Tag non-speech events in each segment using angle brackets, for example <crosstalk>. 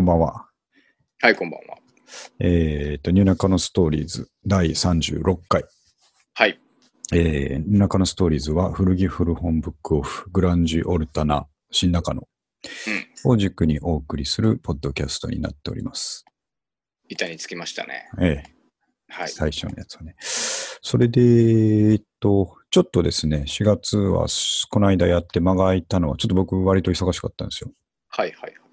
こんばんは。はい、こんばんは。えっ、と、ニューナカのストーリーズ第36回。はい。えー、ニューナカのストーリーズは古着古本ブックオフ、グランジオルタナ、新中野を軸にお送りするポッドキャストになっております。板につきましたね。ええはい。最初のやつはね。それで、えっと、ちょっとですね、4月はこの間やって間が空いたのは、ちょっと僕割と忙しかったんですよ。はいはいはい。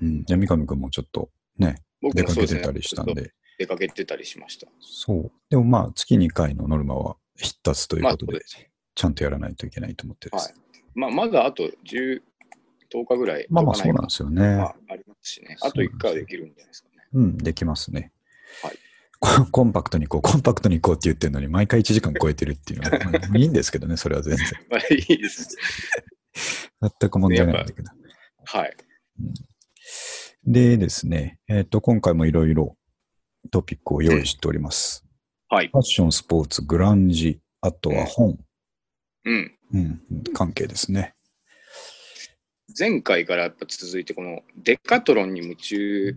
うん。じゃあ三上くんもちょっとね、僕出か。けてたりしたんで。出かけてたりしました。そう。でもまあ、月2回のノルマは必達ということで、ちゃんとやらないといけないと思ってです。まあ、まだあと10、10日ぐらい。まあまあ、10日そうなんですよね。まあ、ありますしね。あと1回はできるんじゃないですかね。うん、できますね。はいココンパクトに行こう、コンパクトに行こうって言ってるのに、毎回1時間超えてるっていうのは、<laughs> まあいいんですけどね、それは全然。<laughs> まあ、いいです。<laughs> 全く問題ないんだけど。はい。でですね、えっ、と、今回もいろいろトピックを用意しております。はい。ファッション、スポーツ、グランジ、あとは本、うん。うん、関係ですね。前回からやっぱ続いて、このデカトロンに夢中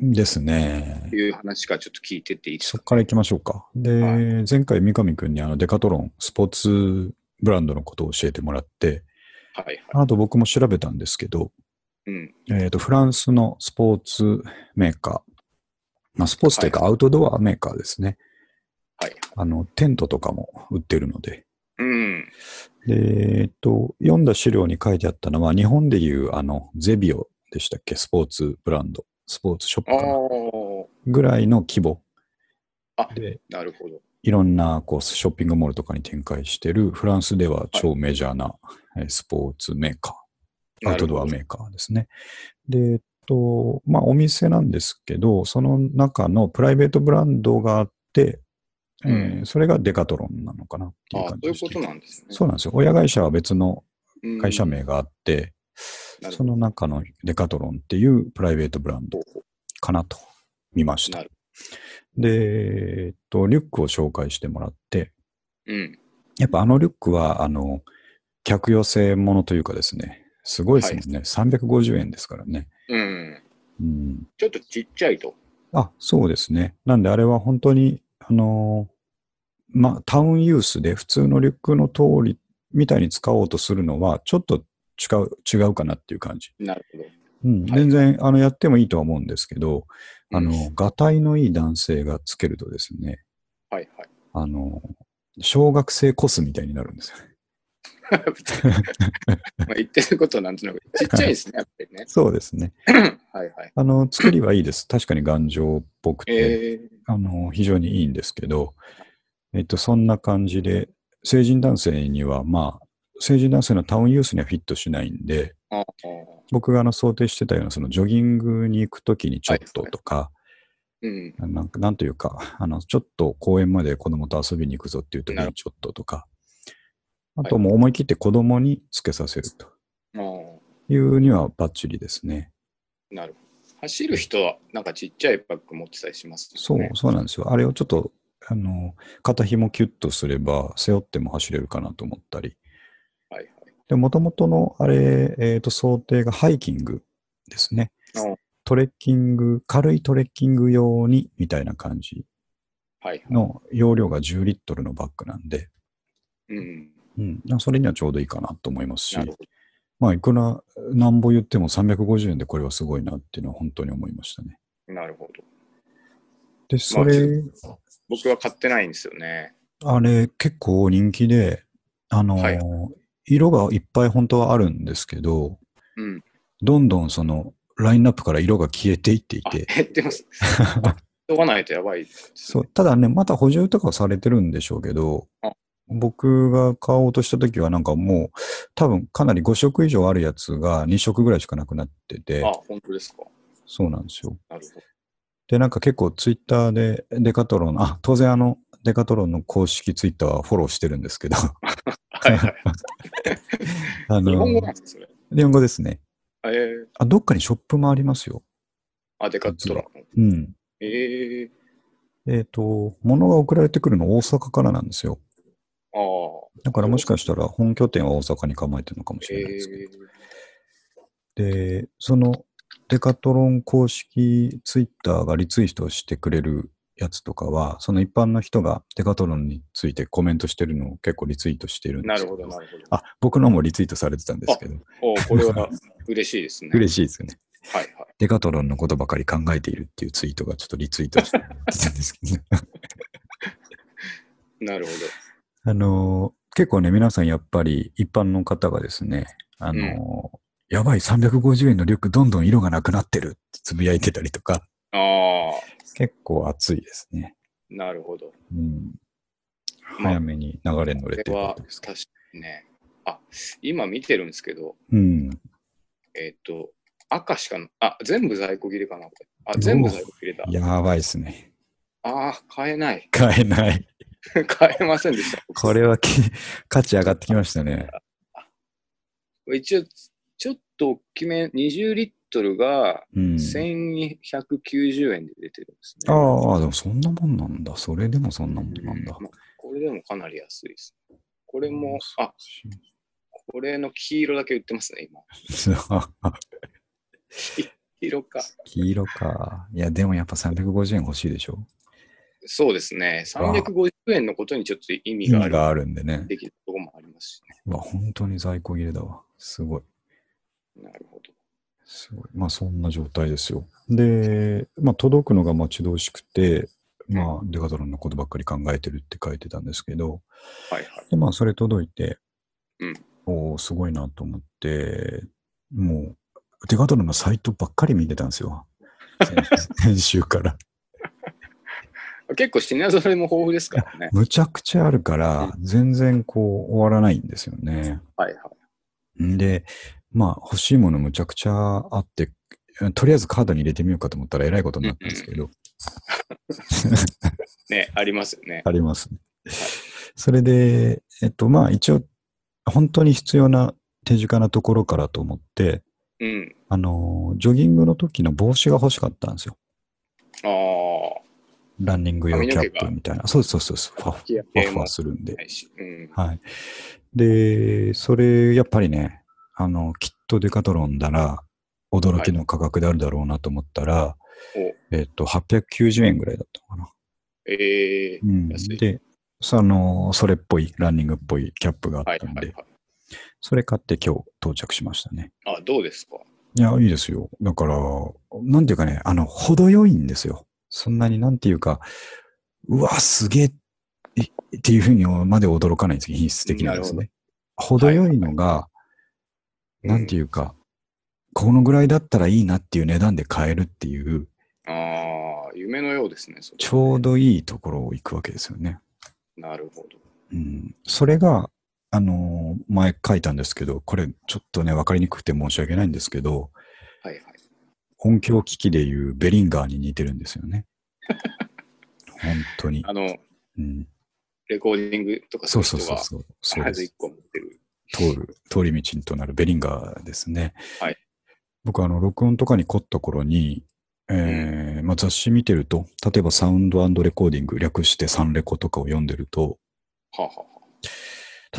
ですねと。いう話からちょっと聞いてっていいですか？そこから行きましょうか。で、は前回三上くんにあのデカトロン、スポーツブランドのことを教えてもらって、はいはい。あと僕も調べたんですけど、うん。えっ、と、フランスのスポーツメーカー、まあ、スポーツというかアウトドアメーカーですね。はい。あの、テントとかも売ってるので。うん。で、えっ、と、読んだ資料に書いてあったのは、日本でいうあの、ゼビオでしたっけ、スポーツブランド、スポーツショップあかなあ、ぐらいの規模あで、なるほど。いろんなこうショッピングモールとかに展開してるフランスでは超メジャーなえースポーツメーカー、アウトドアメーカーですね。で、えっと、まあお店なんですけど、その中のプライベートブランドがあって、えーうんそれがデカトロンなのかなっていうああ、感じでしたそういうことなんですね。そうなんですよ。親会社は別のうん会社名があって、そなるほどの中のデカトロンっていうプライベートブランドかなと見ましたで、えっと、リュックを紹介してもらって、うん。やっぱあのリュックは、あの、客寄せものというかですね、すごいですもんね。350円ですからね。うん。うん。ちょっとちっちゃいと。あ、そうですね。なんであれは本当に、あのまあ、タウンユースで普通のリュックの通りみたいに使おうとするのは、ちょっと違う、違うかなっていう感じ。なるほど。うん。はい全然、あの、やってもいいとは思うんですけど、あのうん、がたいのいい男性がつけるとですね、はいはい。あの、小学生コスみたいになるんですよ。<laughs> まあ言ってることはなんとなくちっちゃいですね、やっぱりね。<laughs> そうですね。<coughs> はいはい。あの、作りはいいです。確かに頑丈っぽくて、えー、あの、非常にいいんですけど、えっと、そんな感じで、成人男性には、まあ、成人男性のタウンユースにはフィットしないんで、僕があの想定してたような、そのジョギングに行くときにちょっととか、うん。なんかなんというか、あの、ちょっと公園まで子供と遊びに行くぞっていうときにちょっととか、あともう思い切って子供につけさせるというにはバッチリですね。なるほど。走る人はなんかちっちゃいバッグ持ってたりしますそうね。、そうなんですよ。あれをちょっと、あの、肩紐キュッとすれば、背負っても走れるかなと思ったり。はいはい。で、もともとの、あれ、えっ、と、想定がハイキングですねあ。トレッキング、軽いトレッキング用に、みたいな感じはいはい。の容量が10リットルのバッグなんで、うん。うん、それにはちょうどいいかなと思いますし。まあ、いくら、なんぼ言っても350円でこれはすごいなっていうのは本当に思いましたね。なるほど。で、それ、僕は買ってないんですよね。あれ結構人気で、あのーはい色がいっぱい本当はあるんですけど、うん。どんどんそのラインナップから色が消えていっていあ、て、減ってます。<laughs> 急がないとやばいね、そうただね、また補充とかはされてるんでしょうけどあ、僕が買おうとした時はなんかもう多分かなり5色以上あるやつが2色ぐらいしかなくなっててあ、、本当ですか。そうなんですよ。なるほど。で、なんか結構ツイッターでデカトロン、あ、当然あの、デカトロンの公式ツイッターはフォローしてるんですけど、<laughs> はいはい。<laughs> あの日本語なんですか、それ。日本語ですね。えー、あ、どっかにショップもありますよ。あ、デカットロン。うん。ええっ、と、物が送られてくるの大阪からなんですよ。ー、ああ。だからもしかしたら本拠点は大阪に構えてるのかもしれないですけど。えー、で、そのデカトロン公式ツイッターがリツイートしてくれるやつとかは、その一般の人がデカトロンについてコメントしてるのを結構リツイートしてるんですけなるほど、なるほど。あ、僕のもリツイートされてたんですけど、おこれは <laughs> 嬉しいですね。嬉しいですよね。はいはい。デカトロンのことばかり考えているっていうツイートがちょっとリツイートしてたんですけど、ね、<laughs> なるほあのー結構ね、皆さんやっぱり一般の方がですね、あのーやばい、350円のリュックどんどん色がなくなってるってつぶやいてたりとか、ど。ああ、結構熱いですね。なるほど。うん。まあ早めに流れに乗これれてるですけど。確かにね。あ、今見てるんですけど、うん。えっ、と、赤しかな、あ、全部在庫切れかな、これ。あ、全部在庫切れた。やばいですね。ああ、買えない。買えない。<laughs> 買えませんでした。これはき価値上がってきましたね。一応、ちょっと大きめ、20リットルがうん。1190円で出てるんですね。ああ、でもそんなもんなんだ。それでもそんなもんなんだ。まあこれでもかなり安いです。これも、あ、これの黄色だけ売ってますね、今。<laughs> 黄色か。黄色か。いや、でもやっぱ350円欲しいでしょ。そうですね。350円のことにちょっと意味意がある味があるんでね。できるところもありますしね。うわ、本当に在庫切れだわ。すごい。なるほど。すごい。まあそんな状態ですよ。で、まあ届くのが待ち遠しくて、まあデカトロンのことばっかり考えてるって書いてたんですけど、はいはい。でまあそれ届いて、うんおーすごいなと思って、もうデカトロンのサイトばっかり見てたんですよ。先 <laughs> 先週から。結構品揃えも豊富ですからね。むちゃくちゃあるから、全然こう終わらないんですよね。はいはい。んで、まあ欲しいものむちゃくちゃあって、とりあえずカードに入れてみようかと思ったらえらいことになったんですけど、ね、ありますよね。<laughs> ありますね。それで、えっとまあ一応、本当に必要な手近なところからと思って、うん。あの、ジョギングの時の帽子が欲しかったんですよ。ああ、ランニング用キャップみたいな。そうそうそうそう。ファファファするんで。うん。はい。で、それ、やっぱりね、あの、きっとデカトロンだら、驚きの価格であるだろうなと思ったら、おえっと、890円ぐらいだったのかな。ええうん。で、その、それっぽい、ランニングっぽいキャップがあはいったんで、はいはい。それ買って今日到着しましたね。あ、どうですか？いや、いいですよ。だから、なんていうかね、あの、程よいんですよ。そんなになんていうか、うわ、すげえいっていうふうにまで驚かないんです品質的にはですね。程よいのが、なんていう。いうか、このぐらいだったらいいなっていう値段で買えるっていう、ああ、夢のようですね。それちょうどいいところを行くわけですよね。なるほど。うん。それが、あのー前書いたんですけど、これちょっとね、わかりにくくて申し訳ないんですけど、はいはい。音響機器でいうベリンガーに似てるんですよね。<laughs> 本当に。あの、うん、レコーディングとかすそうそうそうそう。そう必ず一。個持ってる。通る、通り道となるベリンガーですね。はい。僕、あの、録音とかに凝った頃に、えーまあ、雑誌見てると、例えばサウンドレコーディング、略してサンレコとかを読んでると、はあ、はあは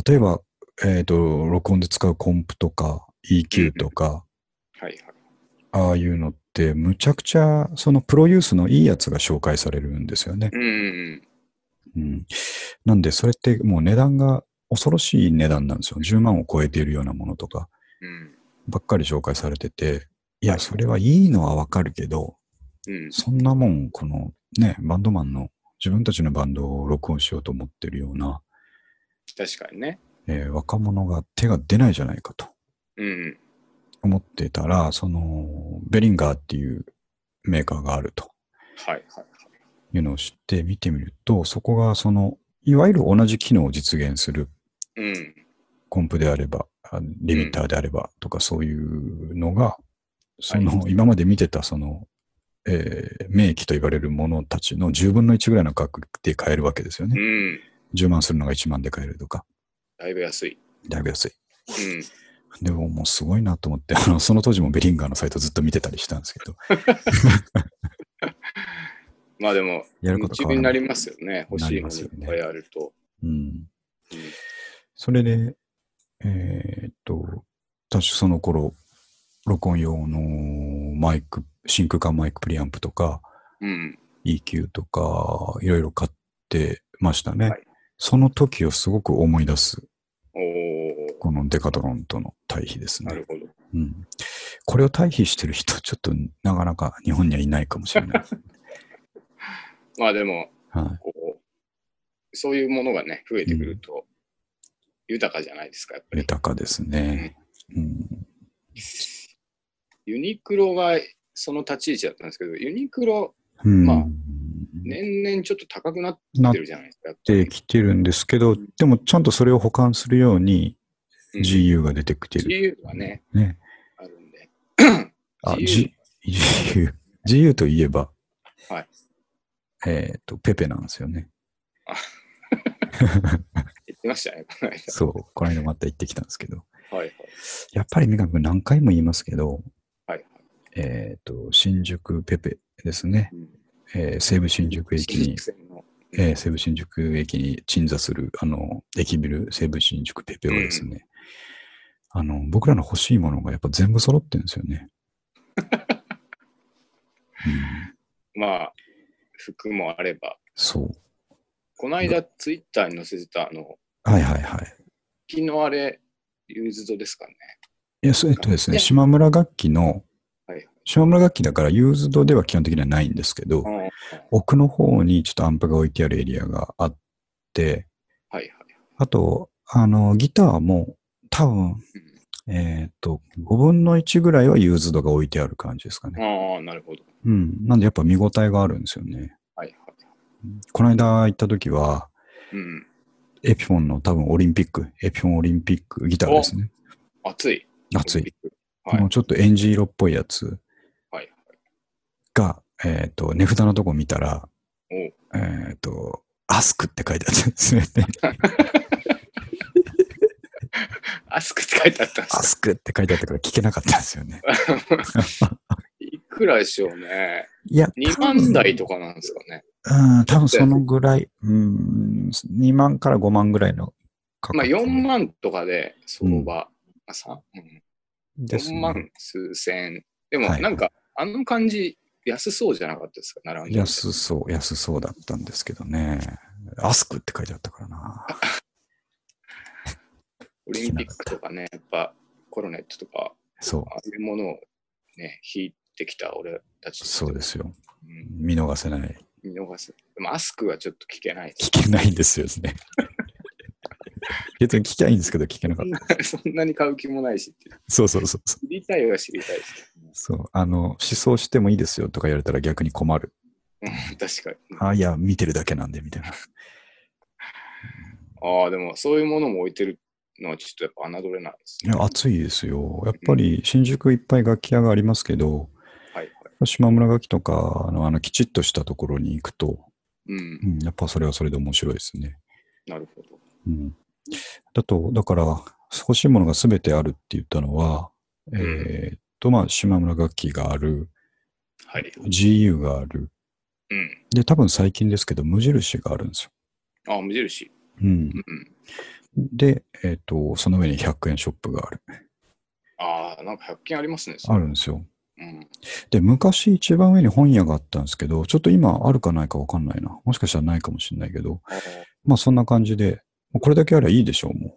例えば、えっ、と、録音で使うコンプとか EQ とか、あ、はいはい。ああいうのって、むちゃくちゃ、そのプロユースのいいやつが紹介されるんですよね。うんうんうん。なんで、それってもう値段が恐ろしい値段なんですよ。10万を超えているようなものとかうん。ばっかり紹介されてて、いや、それはいいのはわかるけど、うん。そんなもん、このね、バンドマンの自分たちのバンドを録音しようと思ってるような、確かにね。えー若者が手が出ないじゃないかとうん。思ってたら、その、ベリンガーっていうメーカーがあるとはいはいうのを知って見てみると、そこがその、いわゆる同じ機能を実現するうん。コンプであれば、あリミッターであればとかそういうのが、そはの、今まで見てたその、えー名機と言われるものたちの10分の1ぐらいの価格で買えるわけですようね。ん。10万するのが1万で買えるとか、だいぶ安い。だいぶ安い。うん。でももうすごいなと思って、あの、その当時もベリンガーのサイトずっと見てたりしたんですけど、<laughs> まあでも、やることになりますよね。欲しいものいっぱいあると。うん。うんそれで、えーっと、私その頃、録音用のマイク、真空管マイクプリアンプとか、うん。EQ とか、いろいろ買ってましたね。はいその時をすごく思い出す、おー、このデカトロンとの対比ですね。なるほど。うん。これを対比してる人、ちょっとなかなか日本にはいないかもしれない。<laughs> まあでも、はい。こう、そういうものがね、増えてくると、豊かじゃないですか、やっぱり。豊かですね。うん。ユニクロがその立ち位置だったんですけど、ユニクロ、うん、まあ年々ちょっと高くなってるじゃないですか。やっぱてりきてるんですけど、でもちゃんとそれを補完するようにうん GU が出てきてる。GU がね、ね。あるんで。あ、GU G、GU。GU といえば、はいえっ、と、ペペなんですよね。<laughs> 言ってましたね、この間。そう。この間また行ってきたんですけど。はいはい。やっぱり三上君何回も言いますけど、はいえっ、と、新宿ペペですね。うんえー西武新宿駅新にえー西武新宿駅に鎮座する、あの、駅ビル、西武新宿ペペはですね、あの、僕らの欲しいものがやっぱ全部揃ってるんですよね。<laughs> うん、まあ、服もあれば、そう。この間ツイッターに載せてた、あの、はいはいはい。昨日あれ、ユーズドですかね。いや、そうえっとですね、ね島村楽器の、はい島村楽器だからユーズドでは基本的にはないんですけど、はい奥の方にちょっとアンプが置いてあるエリアがあって、はい。あと、あの、ギターも多分、えっ、と、5分の1ぐらいはユーズドが置いてある感じですかね。ああ、なるほど。うん。なんでやっぱ見応えがあるんですよね。はいはい。この間行った時は、うん。エピフォンの多分オリンピック、エピフォンオリンピックギターですね。熱い。熱い。。はいこの。ちょっとエンジ色っぽいやつはい。が、えっ、と、値札のとこ見たら、えっ、と、アスクって書いてあったんですよね。<laughs> アスクって書いてあったんですアスクって書いてあったから聞けなかったんですよね。かいくらでしょうね。いや、2万台とかなんですかね。うん、多分そのぐらい、うん、2万から5万ぐらいの価まあ格。4万とかで相場、あさうん、4ですね万数千。でもはいなんか、あの感じ、安そうじゃなかったですか、並んでて。安そう、安そうだったんですけどね。アスクって書いてあったからな。オリンピックとかね、やっぱコロネットとか、そう、ああいうものをね、引いてきた俺たち。そうですよ。うん。見逃せない。見逃す。でもアスクはちょっと聞けない。聞けないんですよね。<laughs> 別に聞きゃいいんですけど、聞けなかった。<laughs> そんなに買う気もないし。そうそうそうそう。知りたいは知りたいです。そう。あの、思想してもいいですよとか言われたら逆に困る。うん確かに。あ、いや、見てるだけなんで、みたいな。ああ、でもそういうものも置いてるのはちょっとやっぱ侮れないですね。いや、暑いですよ。やっぱり新宿いっぱい楽器屋がありますけど、はいはい。島村楽器とかのあのきちっとしたところに行くと、うんう、ん、やっぱそれはそれで面白いですね。なるほど。うん。だと、だから、欲しいものが全てあるって言ったのは、んえーっと、まあ、島村楽器がある、はい。GU がある、うん。で、多分最近ですけど、無印があるんですよ。ああ、無印。うんう。ん。で、えーっと、その上に100円ショップがある。ああ、なんか100均ありますね。あるんですよ。うん。で、昔一番上に本屋があったんですけど、ちょっと今あるかないかわかんないな。もしかしたらないかもしれないけど、まあそんな感じで、これだけあればいいでしょう、も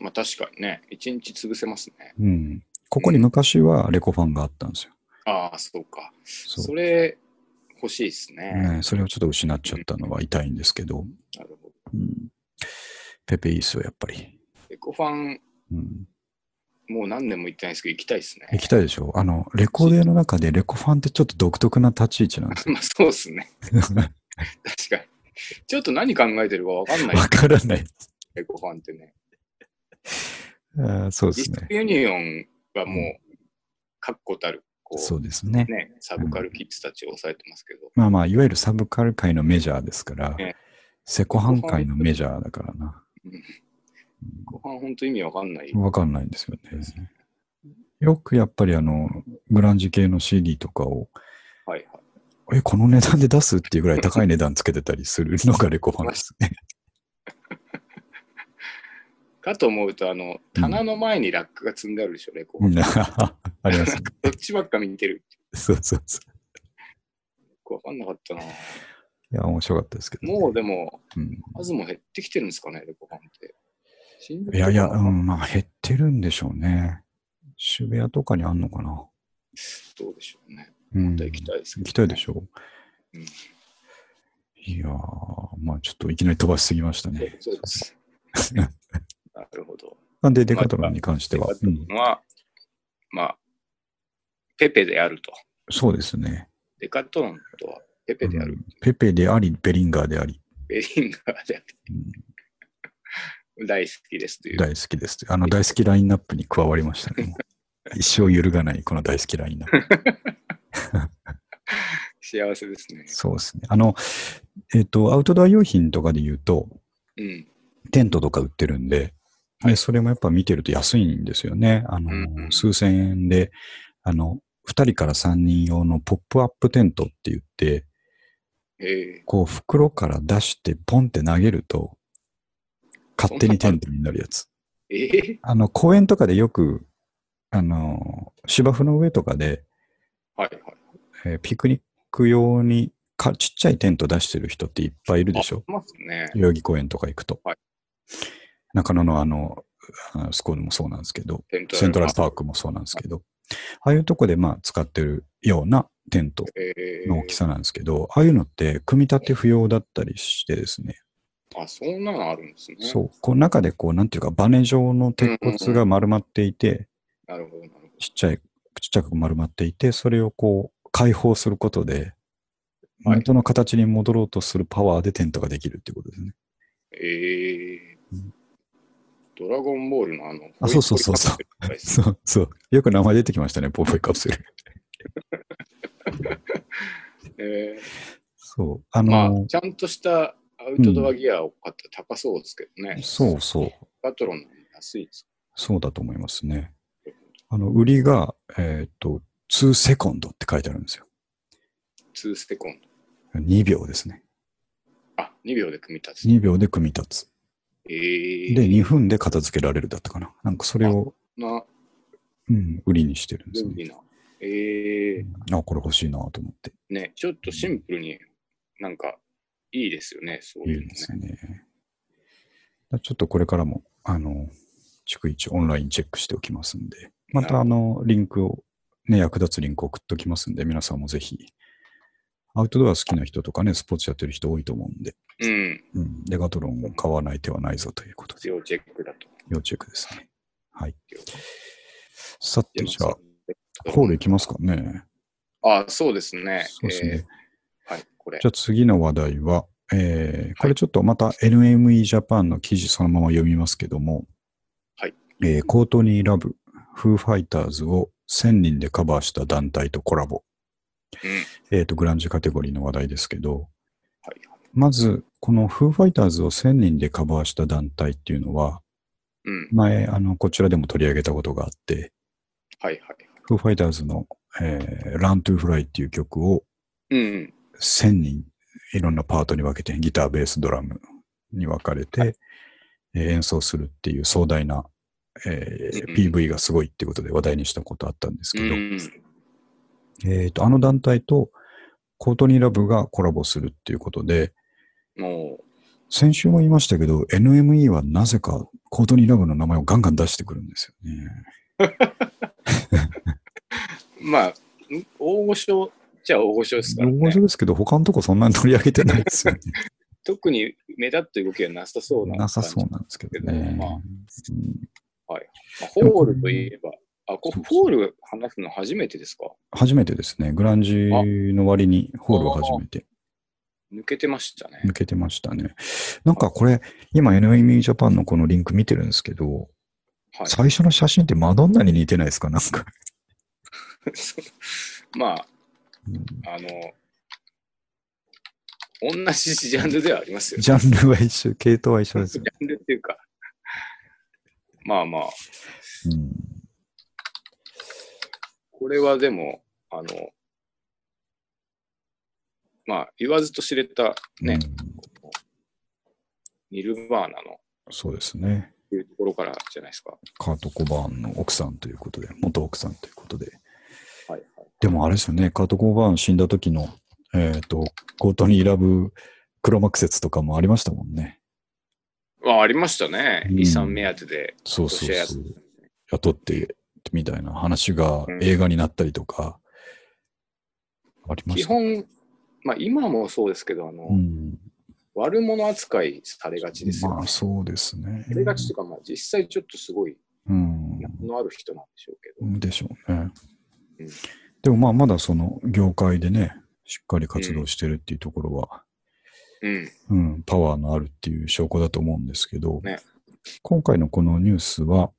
まあ確かにね、一日潰せますね。う。うん。ここに昔はレコファンがあったんですよ。ああ、そうか。そそれ欲しいですね。ね、それをちょっと失っちゃったのは痛いんですけど、なるほど。うん、ペペいいっすよ、やっぱり。エコファン、うん、もう何年も行ってないですけど、行きたいですね。行きたいでしょ？あの、レコーデーの中でレコファンってちょっと独特な立ち位置なんですよ。<laughs> まあそうですね。確かに。ちょっと何考えてるか分かんないわからない。エコファンってね。あーそうですね。ディスクユニオンはもう、確固たる、こそうですねう、。ね、サブカルキッズたちを抑えてますけど、まあまあ、いわゆるサブカル界のメジャーですから、ねセコハン界のメジャーだからな。エコファン本当意味分かんない。わかんないんですよね。よくやっぱりあの、グランジ系の CD とかを、はいはい。え、この値段で出すっていうぐらい高い値段つけてたりするのがレコファンですね。かと思うと、あの、棚の前にラックが積んであるでしょ、レコーうん <laughs> ありますね。<laughs> どっちばっか見てる。そうそうそう。わかんなかったな。いや、面白かったですけど、もうでも、うん数も減ってきてるんですかね、レコファンって。いやいや、うん、まあ減ってるんでしょうね。渋谷とかにあんのかな。どうでしょうね。うん。また行きたいですけど、行きたいでしょう。うんいやー、まあちょっといきなり飛ばしすぎましたね。そうです。<laughs> なるほど。なんで、デカトロンに関しては、デカトうんロンは、まあ、ペペであると。そうですね、デカトロンとはペペである。うんペペであり、ベリンガーであり、ベリンガーであうんる。大好きですという。大好きです。あの大好きラインナップに加わりましたね。<laughs> 一生揺るがない、この大好きラインナップ。<laughs> 幸せですね。そうですね。あの、えっ、と、アウトドア用品とかで言うと、うん。テントとか売ってるんで、でそれもやっぱ見てると安いんですよね。あの、うんうん数千円で、あの、2人から3人用のポップアップテントって言って、えこう袋から出してポンって投げると、勝手にテントになるやつ。ー、えあの、公園とかでよく、あの、芝生の上とかで、ー、はいはい。えーピクニック用にかちっちゃいテント出してる人っていっぱいいるでしょ？あいますね。代々木公園とか行くと。はい中野のあの、あのスコールもそうなんですけど、セントラルパークもそうなんですけど、ああいうとこでまあ使ってるようなテントえー。の大きさなんですけど、ああいうのって組み立て不要だったりしてですね、あ、そんなのあるんですね。そう、こう中でこう、なんていうか、バネ状の鉄骨が丸まっていて、なるほど、なるほど。ちっちゃい、ちっちゃく丸まっていて、それをこう、開放することで、はい。元の形に戻ろうとするパワーでテントができるっていうことですね。えー。うんドラゴンボールのあの、あそうそうそうそうそう、そう。よく名前出てきましたね、ポーポイカプセル。<laughs> えそう。あーまのあ、ちゃんとしたアウトドアギアを買ったら高そうですけどね。そうそう。パトロンの安いです。そうだと思いますね。あの、売りが、えっ、と、2セコンドって書いてあるんですよ。2セコン2秒ですね。ド。あ、2秒で組み立つ。2秒で組み立つ。えー、で、2分で片付けられるだったかな。なんかそれを、な、うん、売りにしてるんですね。便利な。えー、あ、これ欲しいなと思って。ね、ちょっとシンプルになんかいいですよね、そういうのねいいで。すね。ちょっとこれからも、あの、逐一オンラインチェックしておきますんで、またあの、リンクを、ね、役立つリンクを送っておきますんで、皆さんもぜひ、アウトドア好きな人とかね、スポーツやってる人多いと思うんで、うん、うん、デガトロンを買わない手はないぞということで、要チェックだと。要チェックですね。はい。さて、じゃあ、ホール行きますかね。あ、そうですね。そうですね。えーはい、これじゃ。あ次の話題は、えーこれちょっとまた NME ジャパンの記事そのまま読みますけども、はいえーコートニーラブ、フーファイターズを1000人でカバーした団体とコラボ。うん。えっ、と、グランジカテゴリーの話題ですけど、はい。まず、このフーファイターズを1000人でカバーした団体っていうのは、うん。前、あの、こちらでも取り上げたことがあって、はいはい。フーファイターズの、えー、Run to Fly っていう曲をうん。1000人、いろんなパートに分けて、ギター、ベース、ドラムに分かれて、はえー演奏するっていう壮大な、えーうんうん PV がすごいってことで話題にしたことあったんですけど、うん。えーと、あの団体とコートニーラブがコラボするっていうことで、も先週も言いましたけど、NME はなぜかコートニーラブの名前をガンガン出してくるんですよね。う、<laughs> まあ、ん大御所じゃ大御所ですからね大御所。ですけど、他のとこそんなに取り上げてないですよね。<laughs> 特に目立った動きはなさそうな。なさそうなんですけどね。まあうんまあ、ホールといえば、あ、こホール話すの初めてですか？初めてですね。グランジの割にホールを初めて抜けてましたね。抜けてましたね。なんかこれ、今 NME ジャパンのこのリンク見てるんですけど、はい。最初の写真ってマドンナに似てないですか？なんか。<laughs> まあ、うんあの、同じジャンルではありますよ。ジャンルは一緒、系統は一緒ですジよ。ャンルっていうか、まあまあ、うんこれはでも、あの、まあ、言わずと知れたね、うんニルバーナのそうですね。いうところからじゃないですか。カート・コバーンの奥さんということで、元奥さんということで。はいはい。でもあれですよね、カート・コバーン死んだ時の、えっ、と、コートに選ぶ黒幕説とかもありましたもんね。あありましたね。うん遺産目当てで。そうそうそう。雇って、みたいな話がうん映画になったりとか、ありました。基本、まあ今もそうですけど、あの、うん。悪者扱いされがちですよね。まあそうですね。されがちとか、まあ実際ちょっとすごい、うん。役のある人なんでしょうけど。でしょうね。うんでもまあまだその業界でね、しっかり活動してるっていうところは、うん。うん、パワーのあるっていう証拠だと思うんですけど、ね今回のこのニュースは、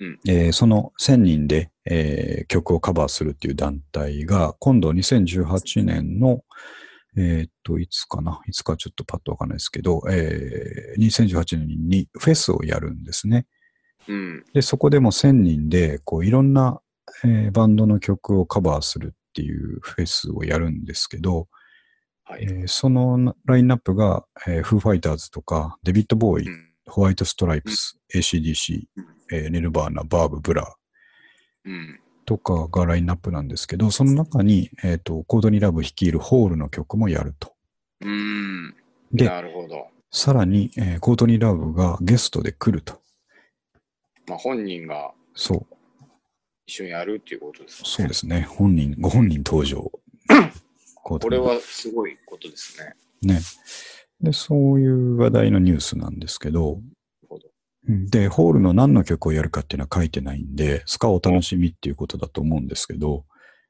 うんえーその1000人で、えー曲をカバーするっていう団体が、今度2018年の、えーっと、いつかな、いつかちょっとパッとわかんないですけど、えー2018年にフェスをやるんですね。うん。で、そこでも1000人で、こう、いろんな、えーバンドの曲をカバーするっていうフェスをやるんですけど、はい。えーそのラインナップが、えーフーファイターズとか、デビッド・ボーイ、うんホワイト・ストライプス、ACDC、えーネルバーナ、バーブ、ブラうん。とかがラインナップなんですけど、その中に、えっ、と、コードニー・ラブ率いるホールの曲もやると。うん。でなるほど。さらに、えーコードニー・ラブがゲストで来ると。まあ本人がそう、一緒にやるっていうことですね。そうですね。本人、ご本人登場。<coughs> これはすごいことですね。ね。で、そういう話題のニュースなんですけど、で、ホールの何の曲をやるかっていうのは書いてないんで、スカお楽しみっていうことだと思うんですけど、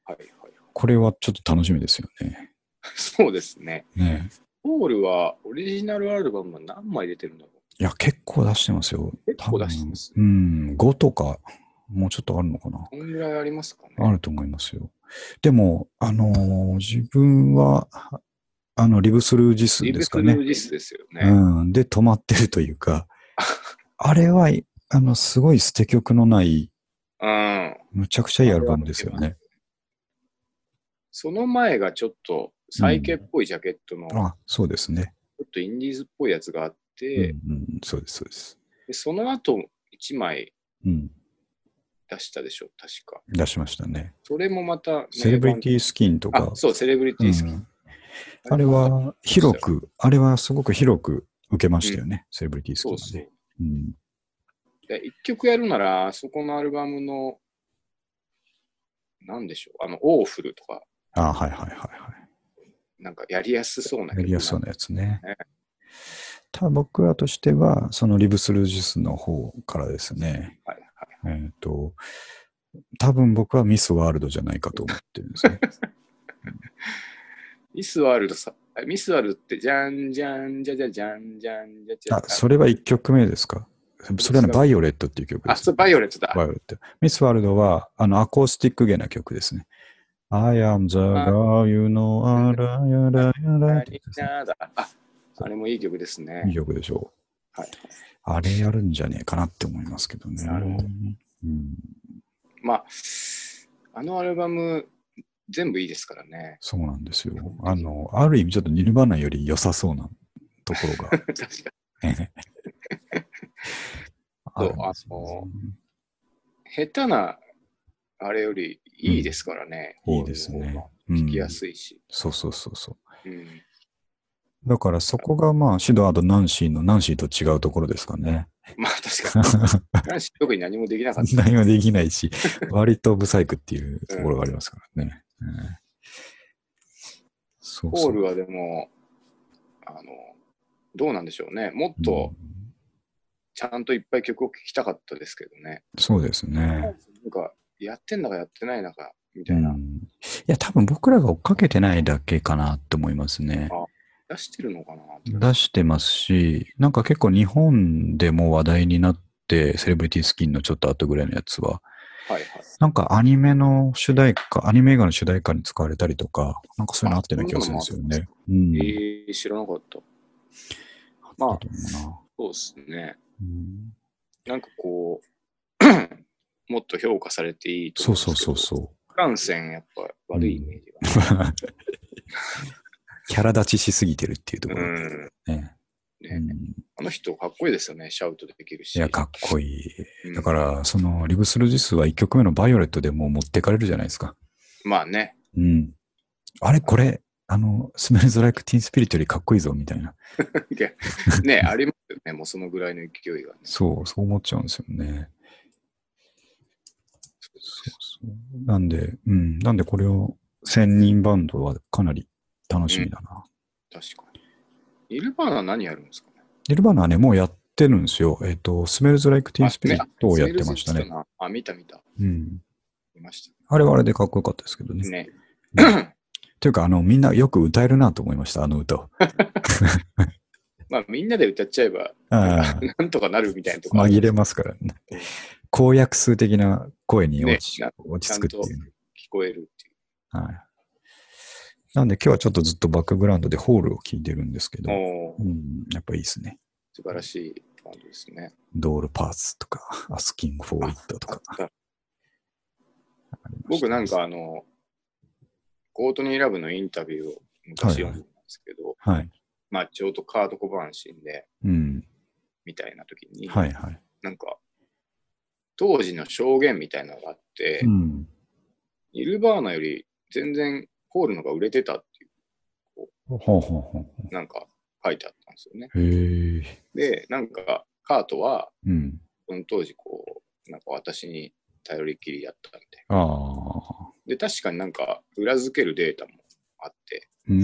はいはい。これはちょっと楽しみですよね。そうですね。ねポールはオリジナルアルバムは何枚出てるんだろいや、結構出してますよ。結構出してますうん、5とか、もうちょっとあるのかな。うこんぐらいありますかね。あると思いますよ。でも、あのー自分は、あの、リブスルージスリブスですかね。ルージスですよね。うん。で、止まってるというか、<laughs> あれは、あの、すごい捨て曲のない、うん。むちゃくちゃいいアルバムですよね。その前がちょっとサイケっぽいジャケットの、ちょあ、そうですね。っとインディーズっぽいやつがあっうんて、うん、そうです、そうです。でその後1枚うん。出したでしょ、確か。出しましたね。それもまた、セレブリティスキンとかあ、、そう、セレブリティ好き。うんあれは広く、あれはすごく広く受けましたよね、セレブリティスキンはそうそうね。。うん。で一曲やるなら、あそこのアルバムの、なんでしょう、あの、 Awful とか、あはいはいはいはなんかやりやすそうな。い。やりやすそうなやつねね。ただ僕らとしては、そのリブスルージスの方からですね、はいはい。えっ、と、多分僕は Miss World じゃないかと思ってるんですね。<laughs> Miss World さ、あ Miss World って、じゃんじゃんじゃじゃじゃんじゃんじゃじゃあ、それは1曲目ですか？それはね、 Violet っていう曲であ、す。そう、 Violet だ。 Violet。 Miss World は、あの、アコースティックげな曲ですね。I am the girl you know, あらやらやらあ、あれもいい曲ですね。いい曲でしょう。はい、あれやるんじゃねえかなって思いますけどね。なるほどうん、まあ、あのアルバム、全部いいですからね。そうなんですよ。あの、ある意味ちょっとニルバーナより良さそうなところが。<laughs> 確かあるんですよそう下手なあれよりいいですからね。うんいいですね聞きやすいし。そうそうそうそう。うんだからそこがまあ、シドアとナンシーのナンシーと違うところですかね。まあ確かに。<laughs> 男子特に何もできなかった。何もできないし、割とブサイクっていうところがありますからね。うんそうそう。ホールはでも、あの、どうなんでしょうね。もっとうんちゃんといっぱい曲を聴きたかったですけどね。そうですね。なんか、やってんだかやってないのか、みたいな。うんいや、多分僕らが追っかけてないだけかなって思いますね。出してるのかな出してますし、なんか結構日本でも話題になって、セレブリティスキンのちょっと後ぐらいのやつは、はいはい。なんかアニメの主題歌、アニメ映画の主題歌に使われたりとか、なんかそういうのあったような気がするんですよね。うん。えー、知らなかった。まあそうですね。うんなんかこう、<clears throat> もっと評価されていいとそうそうそうそフランセン、やっぱ悪いイメージが。う。<laughs> キャラ立ちしすぎてるっていうところうん。ね。ねうんあの人かっこいいですよね、シャウトできるし。いや、かっこいい。うんだから、その、リブスルジスは1曲目のバイオレットでもう持ってかれるじゃないですか。まあね。うん。あれ、これ、あの、スメルズ・ライク・ティーン・スピリットよりかっこいいぞ、みたいな。<laughs> ね、ありますよね、もうそのぐらいの勢いがね。そう、そう思っちゃうんですよね。そうそう。なんで、うん。なんで、これを、1000人バンドはかなり楽しみだな。確かに。イルバーナ何やるんですかね？ニルバーナはね、もうやってるんですよ。えっ、と、スメルズ・ライク・ティーン・スピリットをやってましたね。あ、あ見た見た。うん。見ましあれはあれでかっこよかったですけどね。たね。というか、あの、みんなよく歌えるなと思いました、あの歌を。まあみんなで歌っちゃえば、あなんとかなるみたいなとあこある紛れますからね。公約数的な声に落ち,、ね落ち着くっていうね、聞こえるっていう。はい。なんで今日はちょっとずっとバックグラウンドでホールを聴いてるんですけど、うん、やっぱいいですね。素晴らしいバンドですね。 Doll Parts とか、 Asking for It とか。<laughs> 僕なんかあの、コートニー・ラブのインタビューを昔読んだんですけど、はい。まあちょうどカート・コバーン死んで、うん。みたいな時に、はいはい。なんか、当時の証言みたいなのがあって、うん。ニルバーナより全然ホールのが売れてたっていほうほうほうほう、なんか書いてあったんですよね。で、なんか、カートは、うん。その当時こう、なんか私に頼りきりやったみたいああ。な。で、確かになんか裏付けるデータもあって、うー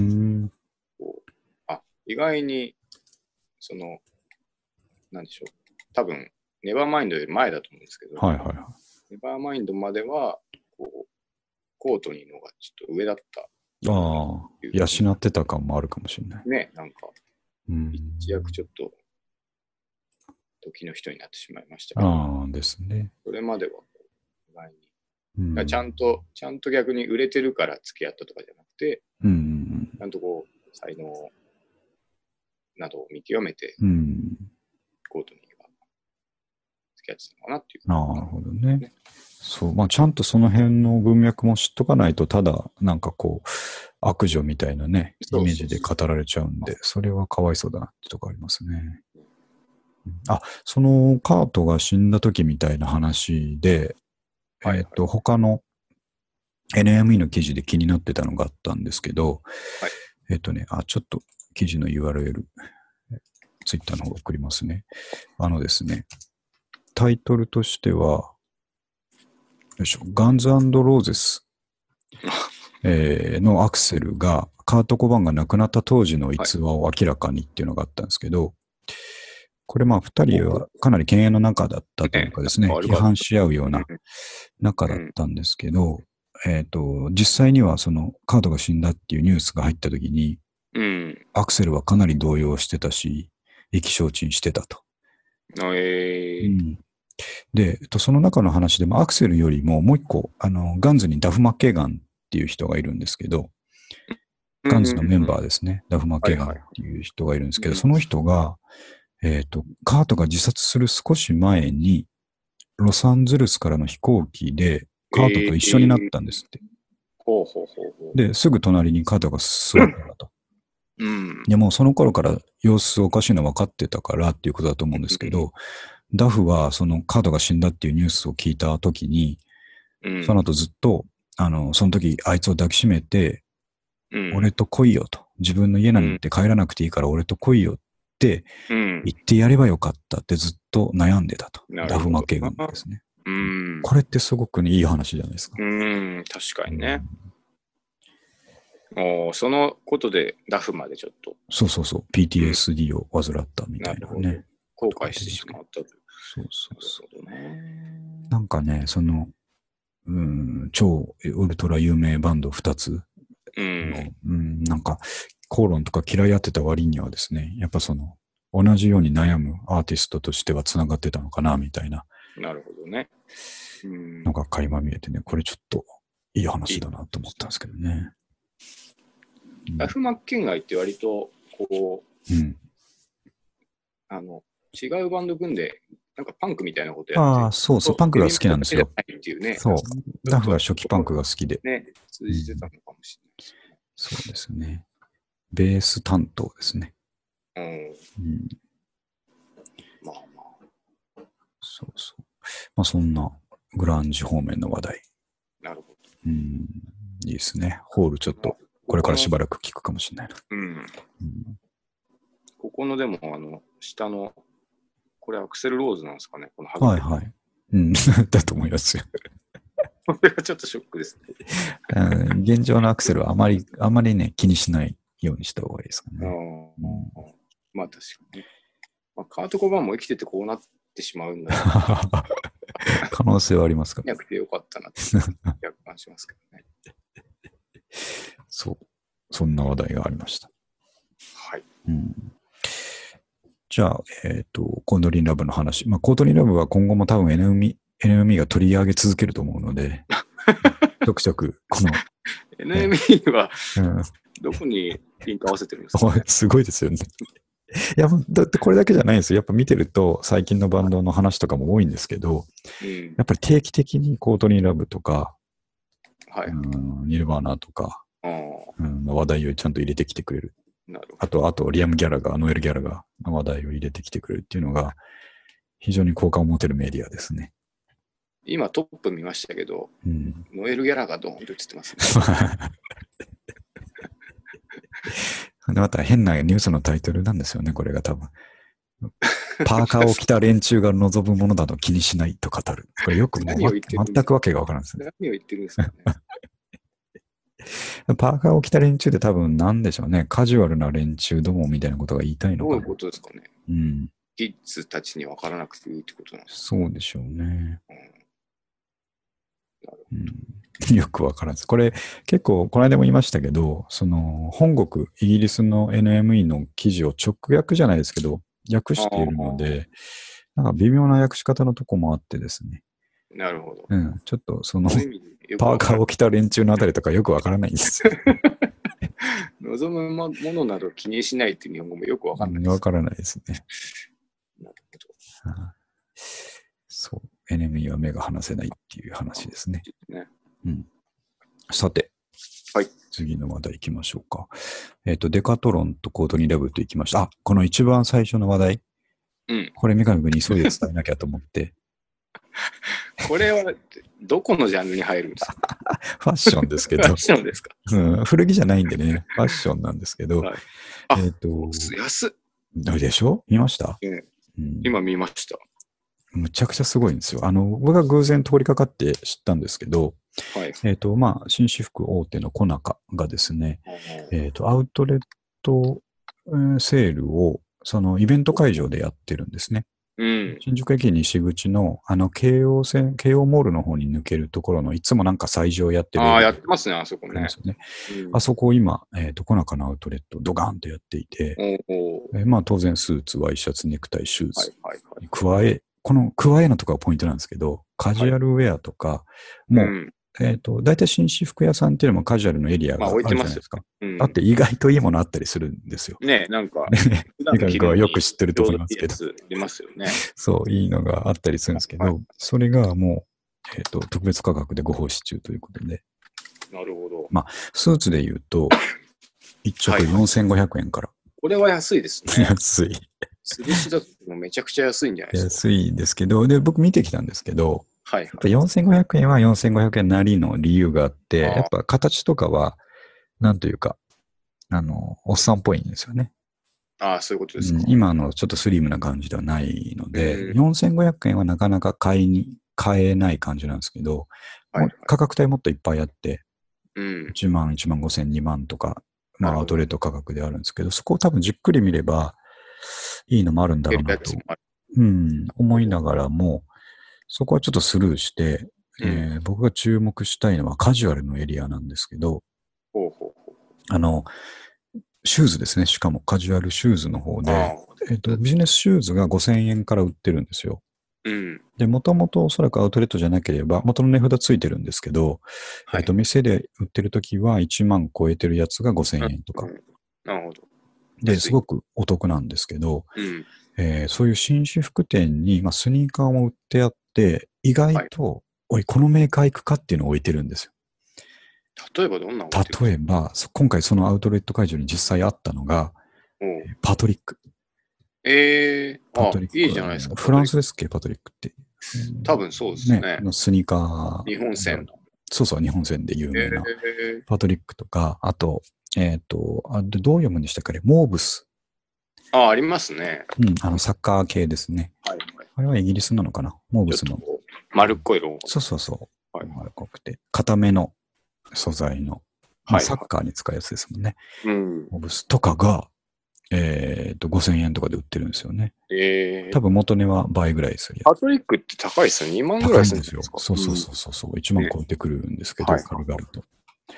ん。こうあ、意外に、その、なんでしょう。多分、ネバーマインドより前だと思うんですけど、はいはいはネバーマインドまでは、こう、コートニーのがちょっと上だった。ああ。養ってた感もあるかもしれない。ね、なんか、うん。一躍ちょっと、時の人になってしまいましたけど、ああですね。それまでは、意外にうん。ちゃんと、ちゃんと逆に売れてるから付き合ったとかじゃなくて、うんちゃんとこう、才能などを見極めて、うん。コートニーが付き合ってたのかなっていう。ああ、なるほどね。そう。まあ、ちゃんとその辺の文脈も知っとかないと、ただ、なんかこう、悪女みたいなね、イメージで語られちゃうんで、それはかわいそうだなってとこありますね。うんあ、そのカートが死んだ時みたいな話で、はいはいえっ、と、他の NME の記事で気になってたのがあったんですけど、はいえっ、とね、あ、ちょっと記事の URL、ツイッターの方送りますね。あのですね、タイトルとしては、よいしょ、ガンズローゼス、えーのアクセルが、カート・コバンが亡くなった当時の逸話を明らかにっていうのがあったんですけど、これまあ二人はかなり犬猿の仲だったというかですね、ね批判し合うような仲だったんですけど、えっ、と、実際にはそのカートが死んだっていうニュースが入った時に、うん。アクセルはかなり動揺してたし、意気消沈してたと。あえーうんで、えっとその中の話でもアクセルよりももう一個、あの、ガンズにダフ・マッケーガンっていう人がいるんですけど、ガンズのメンバーですね、ダフ・マッケーガンっていう人がいるんですけど、うんその人が、えっ、と、カートが自殺する少し前に、ロサンゼルスからの飛行機で、カートと一緒になったんですって。ほうほうほうほう。で、すぐ隣にカートが座ってたと。うん。でもうその頃から様子おかしいの分かってたからっていうことだと思うんですけど、ダフはそのカードが死んだっていうニュースを聞いた時に、うんその後ずっと、あの、その時あいつを抱きしめて、うん俺と来いよと。自分の家なんて帰らなくていいから俺と来いよってうん。言ってやればよかったってずっと悩んでたと。ダフ・マッケーガンですね。うん。これってすごくね、いい話じゃないですか。うん、確かにね。おーそのことでダフまでちょっとそうそうそう。PTSD を患ったみたいなね。後悔してしまったと。そうそうそう。ね。なんかね、その、うん、超ウルトラ有名バンド2つうん。の、うん、なんか、口論とか嫌い合ってた割にはですね、やっぱその、同じように悩むアーティストとしては繋がってたのかな、みたいななるほどね。うんのが垣間見えてね、これちょっといい話だなと思ったんですけどね。うんダフ・マッケンガイって割と、こう、うん。あの、違うバンド組んで、なんかパンクみたいなことやってああ、そうそう、パンクが好きなんですよ。。っていうね。そう。ダフが初期パンクが好きで。ね、通じてたのかもしそうですね。ベース担当ですね。れない。うん。そうそう。まあそんなグランジ方面の話題。なるほど。うん、いいですね。ホールちょっと、これからしばらく聞くかもしれないな。うん。うん、ここのでも、あの、下の、これアクセルローズなんですかね、このハはいはい。うん、<laughs> だと思いますよ。<laughs> これはちょっとショックですね。うん現状のアクセルはあまり、あまりね、気にしないようにした方がいいですかあね。ーまあ確かに。まあ、カート・コバーンも生きててこうなってしまうんだ <laughs> 可能性はありますから。なくてよかったなって若干しますけどね。そう。そんな話題がありました。はい。うんじゃあ、えっ、と、コードリンラブの話。まあ、コードリンラブは今後も多分 NME, NME が取り上げ続けると思うので、<laughs> ちょくちょく、この、NME はうんどこにピント合わせてるんですか、おいすごいですよね。いや、だってこれだけじゃないんですよ。やっぱ見てると、最近のバンドの話とかも多いんですけど、うん。やっぱり定期的にコートニーラブとか、はい。うんニルバーナーとか、うん話題をちゃんと入れてきてくれる。あと、あと、リアム・ギャラが、ノエル・ギャラが話題を入れてきてくれるっていうのが、非常に好感を持てるメディアですね。ど。今トップ見ましたけど、うん。ノエル・ギャラがドーンと映ってますね。<laughs> でまた変なニュースのタイトルなんですよね、これが多分。パーカーを着た連中が望むものだと気にしないと語る。これよく全くわけがわからんですね。何を言ってるんですかね。パーカーを着た連中って多分なんでしょうね。カジュアルな連中どもみたいなことが言いたいのかな。どういうことですかね。うん。キッズたちに分からなくていいってことなんですそうでしょうね。か、うん、<laughs> よくわからんです。これ結構、この間も言いましたけど、その本国、イギリスの NME の記事を直訳じゃないですけど、訳しているので、なんか微妙な訳し方のとこもあってですね。うん。なるほど。うん、ちょっとそのパーカーを着た連中のあたりとかよくわからないんですよ。<laughs> 望むものなど気にしないっていう日本語もよくわかんない。わからないですね。なるほどはいそう。NME は目が離せないっていう話ですね。ね。さて。はい。次の話題行きましょうか。えっ、と、デカトロンとコートニーラブと行きました。あ、この一番最初の話題。うん。これ三上君に急いで伝えなきゃと思って。<laughs> これはどこのジャンルに入るんですか？<laughs> ファッションですけどファッ、ションですか？うん、古着じゃないんでね、ファッションなんですけど、はいあえっ、と、安っ。でしょ見ました、うんうん今見ました。むちゃくちゃすごいんですよ。あの、僕が偶然通りかかって知ったんですけど、はい。えっ、と、まあ、紳士服大手のコナカがですね、えっ、と、アウトレットえーセールを、そのイベント会場でやってるんですね。うん。新宿駅西口の、あの、京王線、京王モールの方に抜けるところの、いつもなんか催事をやってる。ああ、やってますね、あそこねあね。うんあそこを今、えっ、と、コナカのアウトレット、ドガーンとやっていて、えーまあ、当然スーツ、ワイシャツ、ネクタイ、シューはいズはいはい。に加え、この加えのところがポイントなんですけど、カジュアルウェアとか、もう、んえっ、と、大体紳士服屋さんっていうのもカジュアルのエリアがまああるじゃないですか。うんだって意外といいものあったりするんですよ。ねなんか、<laughs> ね普段三上君はよく知ってると思いますけどちょうどいいやつありますよね。そう、いいのがあったりするんですけど、はいそれがもう、えっ、と、特別価格でご奉仕中ということで、なるほど。スーツで言うと、一着はい4500円から。これは安いですね。<laughs> 安い。スリシだとめちゃくちゃ安いんじゃないですか。安いですけど、で、僕見てきたんですけど、はいやっぱ4500円は4500円なりの理由があって、やっぱ形とかは、なんというか、あの、おっさんっぽいんですよね。ああ、そういうことですか。うん今のちょっとスリムな感じではないので、うん4500円はなかなか買いに、買えない感じなんですけど、はいはい価格帯もっといっぱいあって、うん。1万、1万5千、2万とか、まあアウトレット価格であるんですけど、そこを多分じっくり見れば、いいのもあるんだろうなとうん、思いながらも、そこはちょっとスルーして、えー僕が注目したいのはカジュアルのエリアなんですけど、ほうほうほあの、シューズですね。しかもカジュアルシューズの方で、あえっ、と、ビジネスシューズが5000円から売ってるんですよ。うん。で、もともとおそらくアウトレットじゃなければ、元の値札ついてるんですけど、はいえっ、と、店で売ってるときは1万超えてるやつが5000円とかう。んなるほど。で、すごくお得なんですけど、うん。えーそういう紳士服店に、まあ、スニーカーも売ってあって、意外と、おい、このメーカー行くかっていうのを置いてるんですよ。例えばどんな例えば、そ今回そのアウトレット会場に実際あったのが、パトリック。ええー、あパトリック。いいじゃないですか。フランスですっけ、パトリックって。多分そうですねのスニーカー。日本戦の。そうそう、日本戦で有え名な。ーパトリックとか、あと、えっ、と、あでどう読むんでしたっけ？ねモーブス。あ、ありますね。うん、あの、サッカー系ですね。はいはい。あれはイギリスなのかな？モーブスの。丸っこいロゴ。そうそうそう。はい丸っこくて。固めの素材の。まあはいサッカーに使うやつですもんね。うん。モーブスとかが、えっ、と、5000円とかで売ってるんですよね。えー多分元値は倍ぐらいするやパトリックって高いですよ。2万つ。ぐらいするんですか？そうそうそうそうそう。1万超えてくるんですけど、はい軽々と。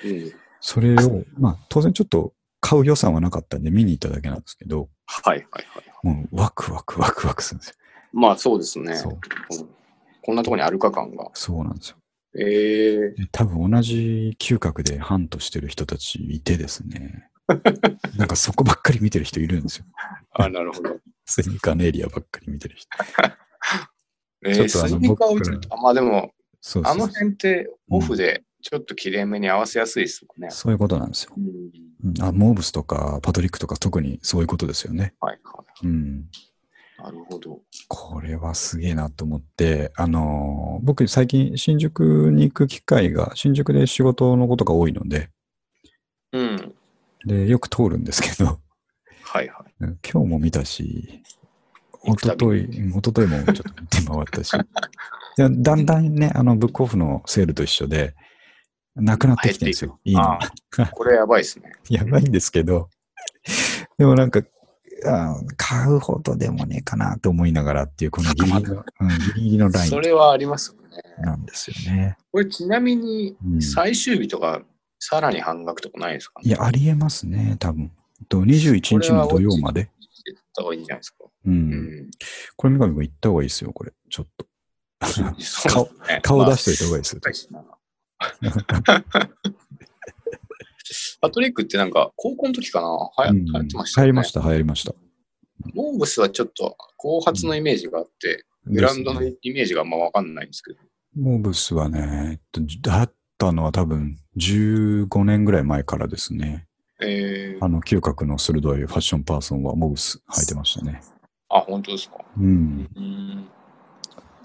うん。うんそれを、まあ、当然ちょっと買う予算はなかったんで見に行っただけなんですけど、はいはいはい。もうワクワクワクワクするんですよ。まあそうですね。そう。うんこんなところにあるか感が。そうなんですよ。えー、で多分同じ嗅覚でハントしてる人たちいてですね。<laughs> なんかそこばっかり見てる人いるんですよ。あ、なるほど。<laughs> スニーカーのエリアばっかり見てる人。<laughs> えー、ちょっとあまあでも、そうそうあの辺ってオフでちょっと綺麗めに合わせやすいですもんね。そういうことなんですよ。うん。うんあモーブスとかパトリックとか特にそういうことですよね。はいはうん。い。なるほど。これはすげえなと思って、あのー僕最近新宿に行く機会が、新宿で仕事のことが多いので、うん。で、よく通るんですけど、はいはい。うん今日も見たし、行くたび一昨日一昨日もちょっと見て回ったし、<laughs> でだんだんね、あの、ブックオフのセールと一緒で、なくなってきてるんですよ。いいのあこれやばいですね。<laughs> やばいんですけど、でもなんか、あ買うほどでもねえかなと思いながらっていう、このギリギリの、<laughs> うん、ギリギリのラインそれはありますよね。なんですよね。これちなみにうん最終日とかさらに半額とかないですか、ね？いや、ありえますね、多分。と21日の土曜まで。言った方がいいんじゃないですか？う。うんん。これ、三上君行った方がいいですよ、これ。ちょっと。ね顔出しといた方がいいですよ。高いしなパトリックってなんか高校の時かな？流行ってましたよね。流行りました、流行りました。モーブスはちょっと後発のイメージがあって、グラウンドのイメージがあんまわかんないんですけど。モーブスはね、えっとだったのは多分15年ぐらい前からですね。えー、あの、嗅覚の鋭いファッションパーソンはモーブス履いてましたね。あ、本当ですか？うん。うん。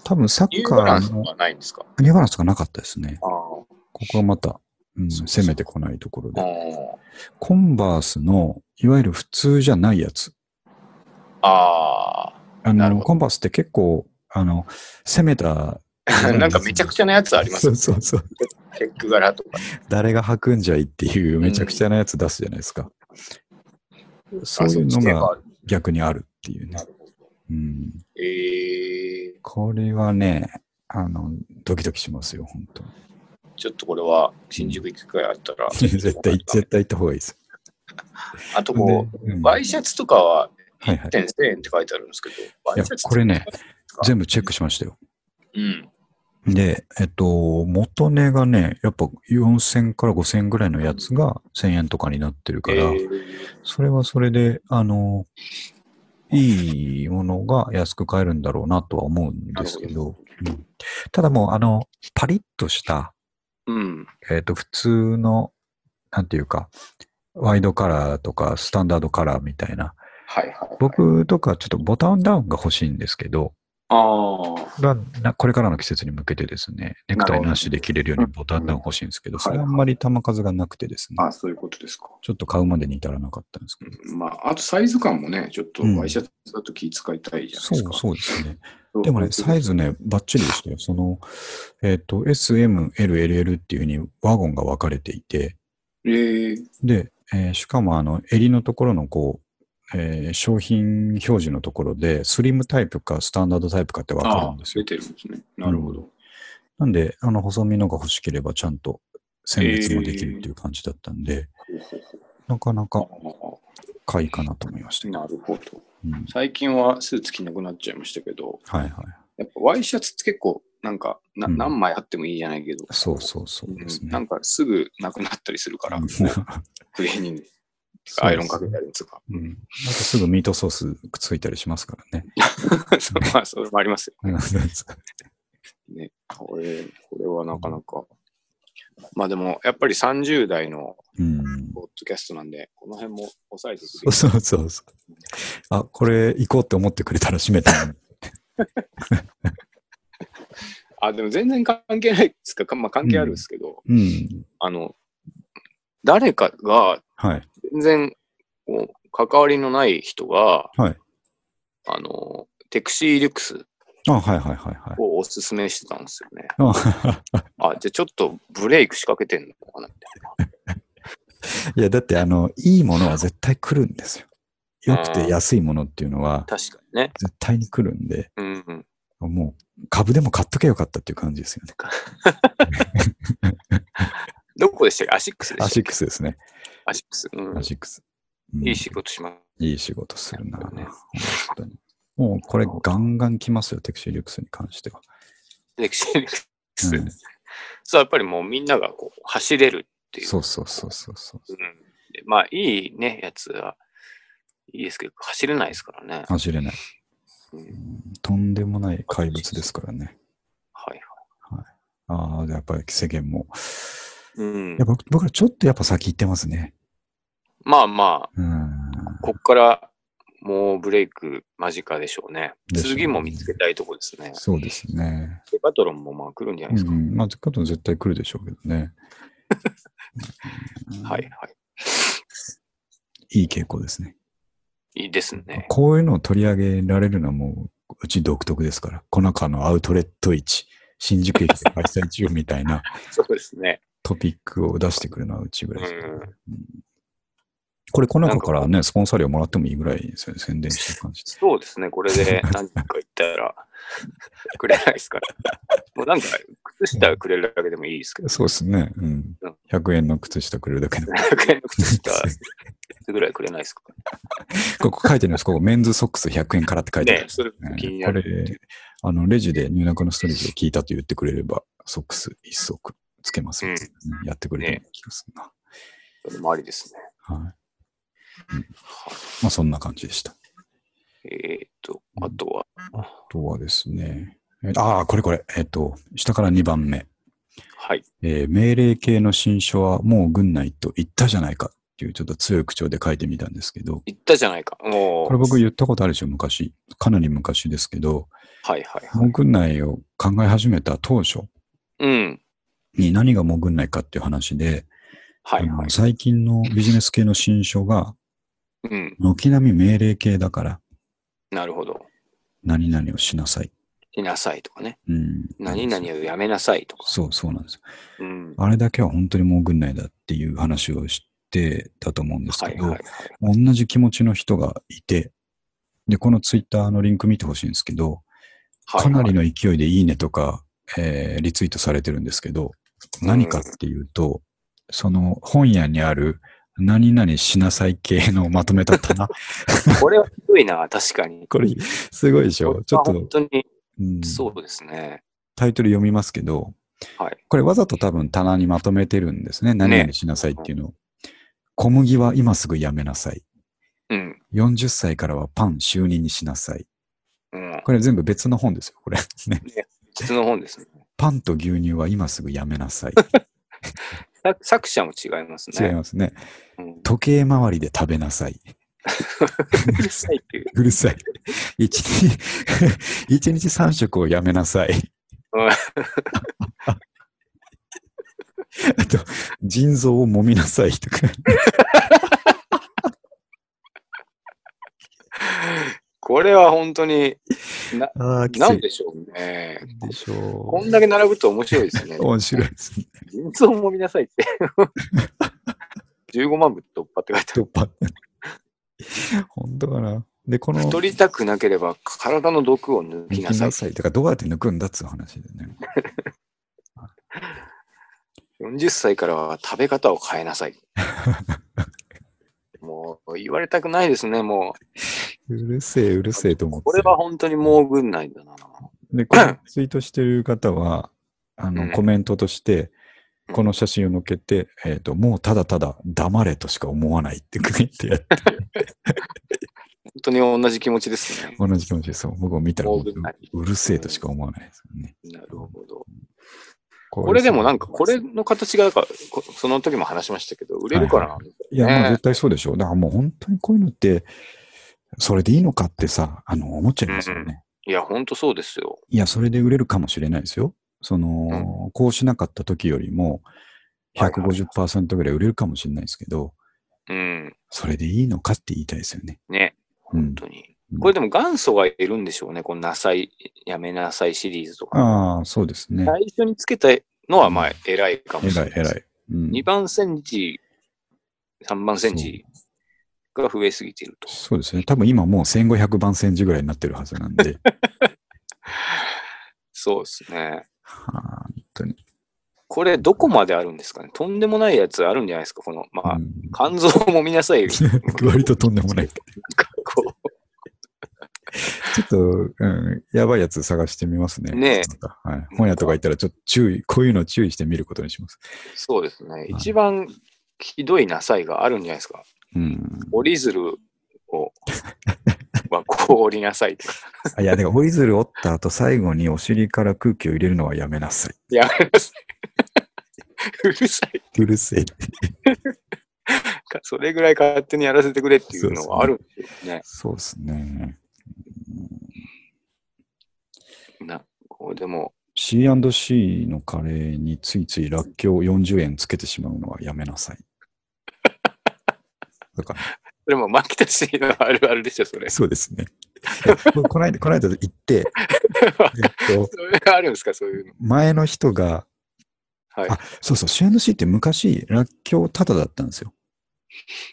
多分サニューッカーのバランスはないんですか？ニューバランスがなかったですね。あここはまた、うん、そうそう攻めてこないところで。コンバースの、いわゆる普通じゃないやつ。ああの、なるほどコンバースって結構、あの、攻めた。ー。<laughs> なんかめちゃくちゃなやつありますね。うそうそう。チェック柄とか。誰が履くんじゃいっていうめちゃくちゃなやつ出すじゃないですか。そういうのがあ逆にあるっていうね。うん。えー、これはね、あの、ドキドキしますよ、本当に。ちょっとこれは新宿行く機会あったら。<laughs> 絶対、絶対行った方がいいです。あとこう、でうんワイシャツとかははいはい。1点1000円って書いてあるんですけど、ワいやイシャツこれね、全部。部チェックしましたよ。うん。で、えっと、元値がね、やっぱ4000から5000ぐらいのやつが1000円とかになってるから、えーそれはそれで、あの、いいものが安く買えるんだろうなとは思うんですけなるど、うんただもう、あの、パリッとした、うん。えっ、と、普通の、なんていうか、ワイドカラーとかスタンダードカラーみたいな。はいはい、はい。僕とかちょっとボタンダウンが欲しいんですけど、ああ。これからの季節に向けてですね、ネクタイなしで着れるようにボタンダウン欲しいんですけど、うんそれはあんまり玉数がなくてですね、あそういうことですか。ちょっと買うまでに至らなかったんですけど。まあ、あとサイズ感もね、ちょっとうんワイシャツだと気遣いたいじゃないそうですか。そうですね。でもね、サイズね、バッチリでしたよ。その、えっ、と、S、M、L、LL っていうふうにワゴンが分かれていて、えー、で、えーしかもあの、襟のところのこう、えー商品表示のところで、スリムタイプかスタンダードタイプかって分かるんですよ出。てるんですね。なるほど。なんで、あの、細身のが欲しければちゃんと選別もできるっていう感じだったんで、ほうほうなかなかほ買いかなと思いました。なるほど。うん、最近はスーツ着なくなっちゃいましたけど、はいはい。やっぱワイシャツって結構、なんかな、うん何枚あってもいいじゃないけど、そうそうそうですね。うんなんかすぐなくなったりするから、うんクリーニング、アイロンかけたりとか。うん。なんかすぐミートソースくっついたりしますからね。<laughs> そうまあ、それもありますようんね。これ、これはなかなか。まあでも、やっぱり30代のうん。ポッドキャストなんで、この辺も抑えてそうそうそうそう。あ、これ行こうって思ってくれたら閉めた。<laughs> あ、でも全然関係ないですか？かまあ関係あるんですけど、うん。あの、誰かがはい。全然こう関わりのない人が、はいあの、テクシーリュクスあ、はいはいはいはい。をおすすめしてたんですよね。ああ、じゃあちょっとブレイク仕掛けてんのかなみたい <laughs> いや、だって、あの、いいものは絶対来るんですよ。良くて安いものっていうのはな。、確かにね。絶対に来るんで、うんうん。もう、株でも買っとけよかったっていう感じですよね。<laughs> どこでしたっけ？アシックスでしたっけ？アシックスですね。アシックス。うんア。シックス。うんいい仕事します。いい仕事するな、ね本当に。もうこれガンガン来ますよ、テクシーリュックスに関しては。テクシーリュクス。うんそう、やっぱりもうみんながこう走れるっていう。そうそうそうそうそう。うんでまあ、いいね、やつは、いいですけど、走れないですからね。走れない。うんうんとんでもない怪物ですからね。はいああ、やっぱり世間も。はい。うんいや。僕僕らちょっとやっぱ先行ってますね。まあまあ、うん。こっからもうブレイク間近でしょうね。ね次も見つけたいとこですね。そうですね。デカトロンもまあ来るんじゃないうですか。ん。まあ、カトン絶対来るでしょうけどね。う <laughs> んはいはい。いい傾向ですね。いいですね。こういうのを取り上げられるのはもう、うち独特ですから。この中のアウトレット市、新宿駅で開催中みたいな <laughs> そうですね。トピックを出してくるのはうちぐらいですうんこれ、この中からね、スポンサー料もらってもいいぐらいですよね、宣伝してる感じで。そうですね。これで <laughs> 何か言ったらくれないですから。もうなんか、靴下くれるだけでもいいですけど。そうですね。うんうん。100円の靴下くれるだけでも。100円の靴下ぐらいくれないですかここ書いてるんです。ここ、メンズソックス100円からって書いてあるね。それね気になこる。れ、あの、レジで入学のストレージで聞いたと言ってくれれば、ソックス一足つけますよ、うんねやってくれる気がするな。それもありですね。はい。はいまあ、そんな感じでした。えーっと、あとは、あとはですね、えああ、これこれ、えっ、と、下から2番目。はい。えー命令系の新書はもう軍内と言ったじゃないかっていうちょっと強い口調で書いてみたんですけど、言ったじゃないか。もう、これ僕言ったことあるでしょ、昔。かなり昔ですけど、はいはいはい。もう軍内を考え始めた当初うん。に何がもう軍内かっていう話で、はいはい。最近のビジネス系の新書がうん。軒並み命令系だからなるほど。何々をしなさい。しなさいとかね。うん、何々をやめなさいとか。そうそうなんですよ。うん。あれだけは本当にもう軍内だっていう話をしてたと思うんですけど、はいはいはい。同じ気持ちの人がいて、で、このツイッターのリンク見てほしいんですけど、はいかなりの勢いでいいねとか、えーリツイートされてるんですけど、何かっていうと、その本屋にある何々しなさい系のまとめた棚。<laughs> これはひどいな、確かに。これ、すごいでしょちょっと本、当に、うんそうですね。タイトル読みますけど、はい。これわざと多分棚にまとめてるんですね。何々しなさいっていうのを。小麦は今すぐやめなさい。うん。40歳からはパン就任にしなさい。うん。これ全部別の本ですよ、これ。ね。実の本ですね。<laughs> パンと牛乳は今すぐやめなさい。<laughs> さ作者も違いますね。違いますね。うん、時計回りで食べなさい。うるさいっていう。<laughs> うるさい。一日、一日三食をやめなさい。うん <laughs> あと、腎臓を揉みなさいとか。<laughs> これは本当に、な、あなんいでしょうね。でしょこんだけ並ぶと面白いですねう。。面白いですね。腎臓も見なさいって。15万部突破って書いてある。突破。本当かな。で、この、太りたくなければ体の毒を抜きなさい抜きな。さい。だからどうやって抜くんだっつう話でね。40歳からは食べ方を変えなさい。<laughs> もう言われたくないですね、もうるせえ、うるせえと思っう。て。これは本当にもう軍内だな。で、このツイートしてる方は、あの、うんコメントとして、うんこの写真を載っけて、えっ、と、もうただただ黙れとしか思わないって書いてやって、本当に同じ気持ちですね。同じ気持ちです。僕も見たらもうもうるせえとしか思わないですよね。なるほど。ここれでもなんか、これの形が、なんかこその時も話しましたけど、売れるからなんですよいや、ねもう絶対そうでしょ。だからもう本当にこういうのって、それでいいのかってさ、あの、思っちゃいますよね。いや、本当そうですよ。いや、それで売れるかもしれないですよ。その、こうしなかった時よりもはいはい150%ぐらい売れるかもしれないですけど、うん。それでいいのかって言いたいですよね。ね。うん本。当に。うんこれでも元祖がいるんでしょうね。このなさい、やめなさいシリーズとか。ああ、そうですね。最初につけたのはまあ偉いかもしれない。偉い偉い。うん2番センチ、3番センチが増えすぎていると。そうですね。多分今もう1500番センチぐらいになってるはずなんで。<laughs> そうですね。はあ、本当に。これどこまであるんですかね？とんでもないやつあるんじゃないですか？この、まあ、うん肝臓も見なさい。<laughs> 割ととんでもない。ちょっと、うん、やばいやつ探してみますね。ねはい。本屋とか行ったらちょっと注意、こういうの注意して見ることにします。う、そうですね。一番ひどいなさいがあるんじゃないですか？うん。折り鶴を、<laughs> はこう折りなさいとか。あいや、だから、折り鶴折った後、最後にお尻から空気を入れるのはやめなさい。やめなさい。<laughs> うるさい。うるせえ。かそれぐらい勝手にやらせてくれっていうのはあるんですよね。そうですね。なこうでも、C&C のカレーについついらっきょう40円つけてしまうのはやめなさい。だから、それも巻き出しのあるあるでしょ、それ。そうですね。こ <laughs> この間、この間行って、<laughs> えっと、あるんですか、そういうの。前の人が、はい。あそうそう、C&C って昔、らっきょうタダだったんですよ。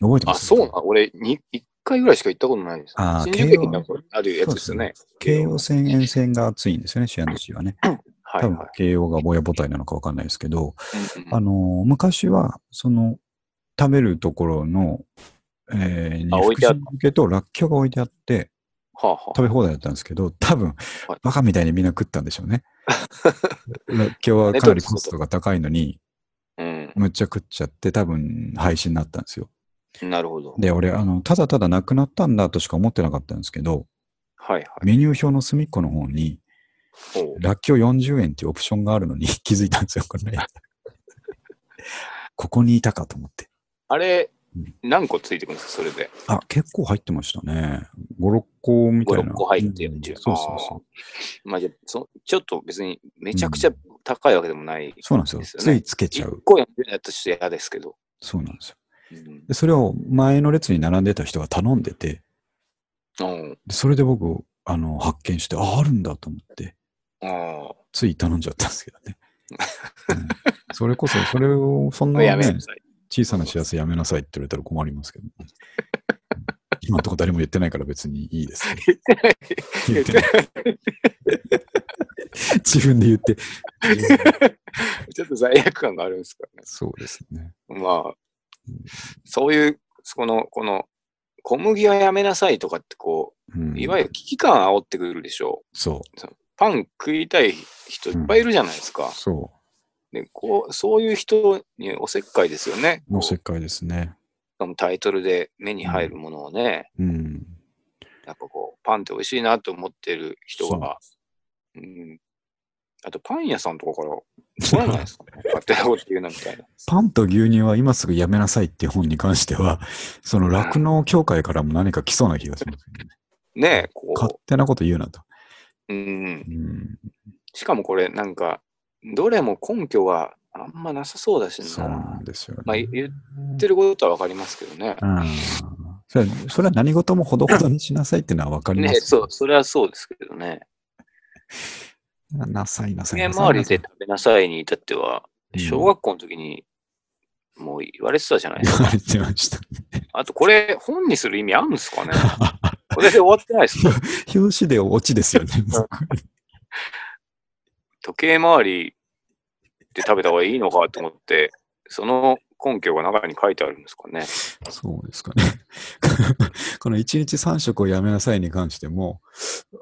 覚えてまあ、すそうなの俺に、1回ぐらいしか行ったことないです。あー新宿駅にあるやつですよね。京葉線沿線が厚いんですよね、C&C はね。はい多分は、京葉が親母体なのかわかんないですけど、い。うんうんあのー昔は、その、食べるところの、えー、に漬けとらっきょうが置いてあって、はあは食べ放題だったんですけど、多分、はいバカみたいにみんな食ったんでしょうね。らっきょうはかなりコストが高いのに、あ。うん。むっちゃ食っちゃって、多分、廃止になったんですよ。なるほど。で、俺、あの、ただただなくなったんだとしか思ってなかったんですけど、はいはい。メニュー表の隅っこの方に、らっきょう40円っていうオプションがあるのに気づいたんですよ、これ。<laughs> ここにいたかと思って。あれうん、何個ついてくるんですか、それで？あ、結構入ってましたね。5、6個みたいな。5 6個入ってるうん10そうそうそう。まあじゃあそちょっと別にめちゃくちゃ高いわけでもない。そうなんですよ。ついつけちゃ1う。個やったらちょっと嫌ですけど。そうなんですよ。うんでそれを前の列に並んでた人が頼んでて、うん。でそれで僕、あの、発見して、あ、あるんだと思って、あつい頼んじゃったんですけどね。<laughs> うんそれこそ、それを、そんあ。な、ねやめな、さい。小さな幸せやめなさいって言われたら困りますけど、<laughs> 今のとこ誰も言ってないから別にいいです、ね。言ってない。自分で言って。<laughs> ちょっと罪悪感があるんですかね。そうですね。まあ、そういう、この、この、小麦はやめなさいとかってこうんう、いわゆる危機感煽ってくるでしょそう、う。パン食いたい人いっぱいいるじゃないですか。そでこうそういう人におせっかいですよね。う。おせっこかいですね。タイトルで目に入るものをね、うん。やっぱこう、パンって美味しいなと思ってる人が、うん、あとパン屋さんとかから、来らないですか勝手なこと言うなみたいな。パンと牛乳は今すぐやめなさいっていう本に関しては、<laughs> その酪農協会からも何か来そうな気がしますよね。ねえ、こ勝手なこと言うなと。う、うん。うん。しかもこれなんか、どれも根拠があんまなさそうだしそうなな。んですよね。まあ言ってることはわかりますけどね。うんそれはそれは何事もほどほどにしなさいっていうのは分かりますねそう、それはそうですけどね。ななさいなさいね、なさい周りで食べなさいに至っては、うん小学校の時にもう言われてたじゃないですか。言われてました。あと、これ、本にする意味あるんですかねこれで終わってないですか表紙でオチですよね。時計回りで食べた方がいいのかと思って、その根拠が中に書いてあるんですかね。そうですかね。<laughs> この1日3食をやめなさいに関しても、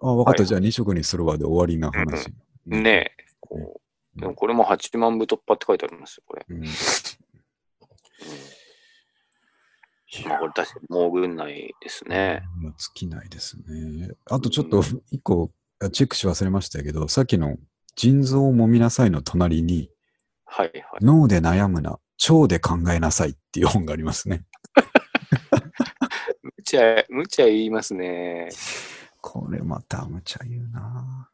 あ、分かった、はいじゃあ2食にするわで終わりな話。ねえ。こうでもこれも8万部突破って書いてありますよ、これ。うん。いまあ、これ確かにもう軍内ですね。まあ尽きないですね。あとちょっと一個あチェックし忘れましたけど、さっきの腎臓を揉みなさいの隣に、はいはい。脳で悩むな、腸で考えなさいっていう本がありますね。むちゃ、むちゃ言いますね。これまた無茶言うな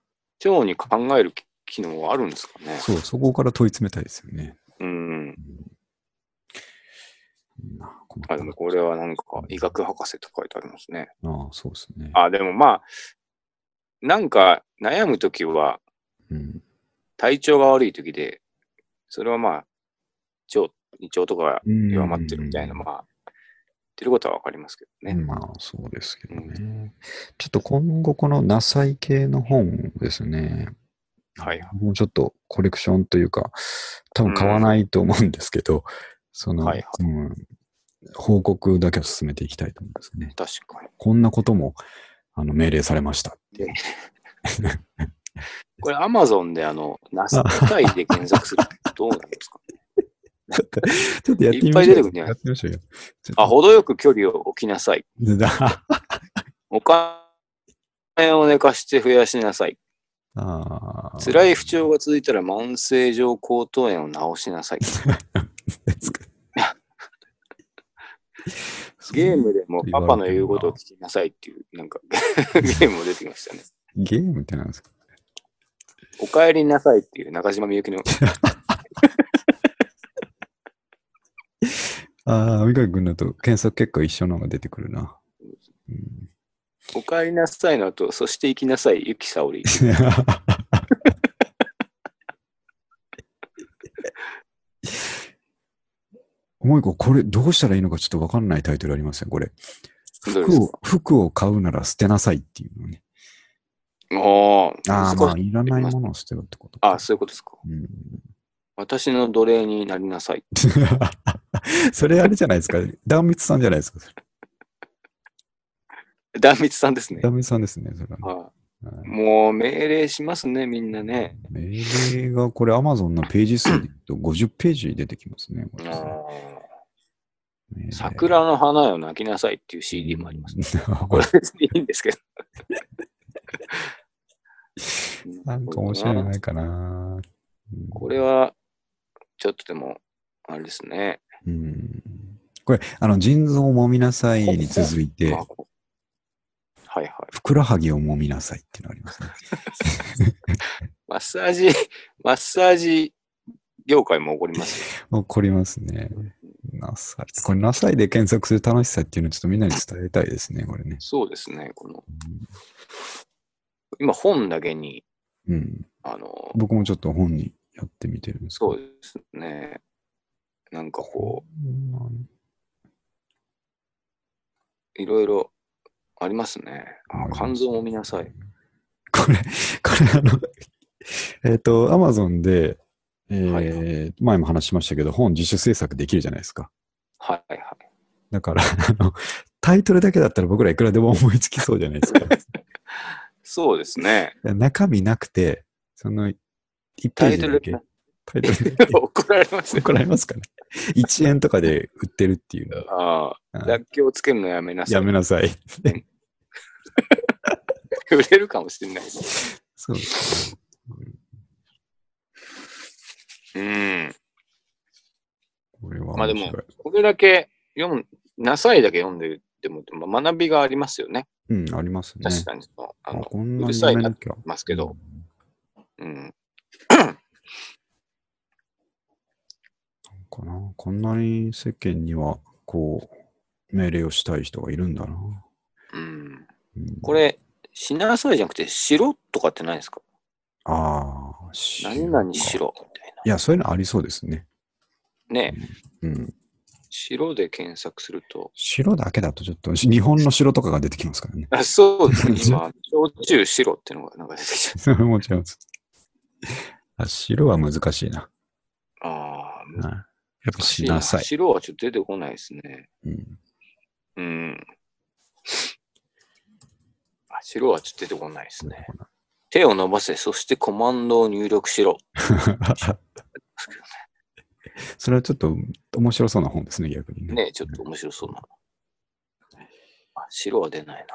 腸に考える機能はあるんですかね。そう、そこから問い詰めたいですよね。うん。うんあ、でもこれはなんか医学博士と書いてありますね。ああ、そうですね。あ、でもまあ、なんか悩むときはうん。体調が悪いときで、それはまあ、腸、胃腸とかが弱まってるみたいな、うんまあ、言ってることはわかりますけどね。まあ、そうですけどね。ちょっと今後このナサイ系の本ですね。はいはい。もうちょっとコレクションというか、多分買わないと思うんですけど、その、はいはうん、報告だけは進めていきたいと思うんですね。確かに。こんなこともあの命令されましたっていう。<laughs> <laughs> これ、アマゾンであの、ナスタイで検索するとどうなんですか <laughs> ちょっとやってみましょう。いっぱい出てくるねやってみましょうよ。あ、程よく距離を置きなさい。だお金を寝かして増やしなさい。辛い不調が続いたら慢性上喉頭炎を治しなさい。<laughs> ゲームでもパパの言うことを聞きなさいっていう、なんかゲームも出てきましたね。ゲームってなんですか？お帰りなさいっていう中島みゆきの、<laughs> ああ、三上君だと検索結果一緒のが出てくるな。うんお帰りなさいの後、そして行きなさい、ゆきさおり。<laughs> もう一個、これどうしたらいいのかちょっとわかんないタイトルありますね、これ。服を、服を買うなら捨てなさいっていうのね。おーああ、まあ、いらないものを捨てろってことか。あ、そういうことですか。うん、私の奴隷になりなさい。<laughs> それあれじゃないですか。断蜜さんじゃないですか。それ断蜜さんですね。断蜜さんですね、それはねはいはいもう命令しますね、みんなね。命令が、これ Amazon のページ数で言うと50ページ出てきますね。これあ命令ー桜の花よ泣きなさいっていう CD もあります、ね。<laughs> これ別に <laughs> いいんですけど。<laughs> なんか面白いのないかな。うんこれは、ちょっとでも、あれですね。うんこれ、あの、腎臓を揉みなさいに続いてあ、はいはい。ふくらはぎを揉みなさいっていうのがありますね。<laughs> マッサージ、マッサージ業界も起こりますよ。起こりますね。なさい。これ、なさいで検索する楽しさっていうのをちょっとみんなに伝えたいですね、これね。そうですね。この、今本だけに、うん。あの、僕もちょっと本にやってみてるんですけどそうですね。なんかこういろいろありますね。肝臓も見なさい。これ、これあの、えっ、と、アマゾンで、えーはい前も話しましたけど、本自主制作できるじゃないですか。はいはい。だから、あの、タイトルだけだったら僕らいくらでも思いつきそうじゃないですか。<laughs> そうですね。中身なくて、その、1ページだけ、タイトル <laughs> 怒られますね。怒られますかね。1円とかで売ってるっていうの。<laughs> ああ、うんらっきょうつけるのやめなさい。やめなさい。売れるかもしれないです。そうですね。うん。これはまあでもこれだけ読む、なさいだけ読んでても、まあ学びがありますよね。うん、ありますね。確かにその、ああの、こんなにうるさいな。ますけど、うん。なんかな。こんなに世間には、こう、命令をしたい人がいるんだな。うん。うんこ、れ、しなさいじゃなくて、しろとかってないですか？ああ、し何々しろみたいいや、そういうのありそうですね。な。ねうん。白で検索すると、白だけだとちょっと、日本の城とかが出てきますからね。あそうですね、<laughs> 今、焼酎白っていうのがなんか出てきちゃう。そ <laughs> れも違うんです。あ、白は難しいな。ああ、はいやっぱ。しなさい。白はちょっと出てこないですね。うん、うん。あ白はちょっと出てこないですね。手を伸ばせ、そしてコマンドを入力しろ。<laughs> <laughs> それはちょっと面白そうな本ですね、逆にね。ねちょっと面白そうな。あ白は出ない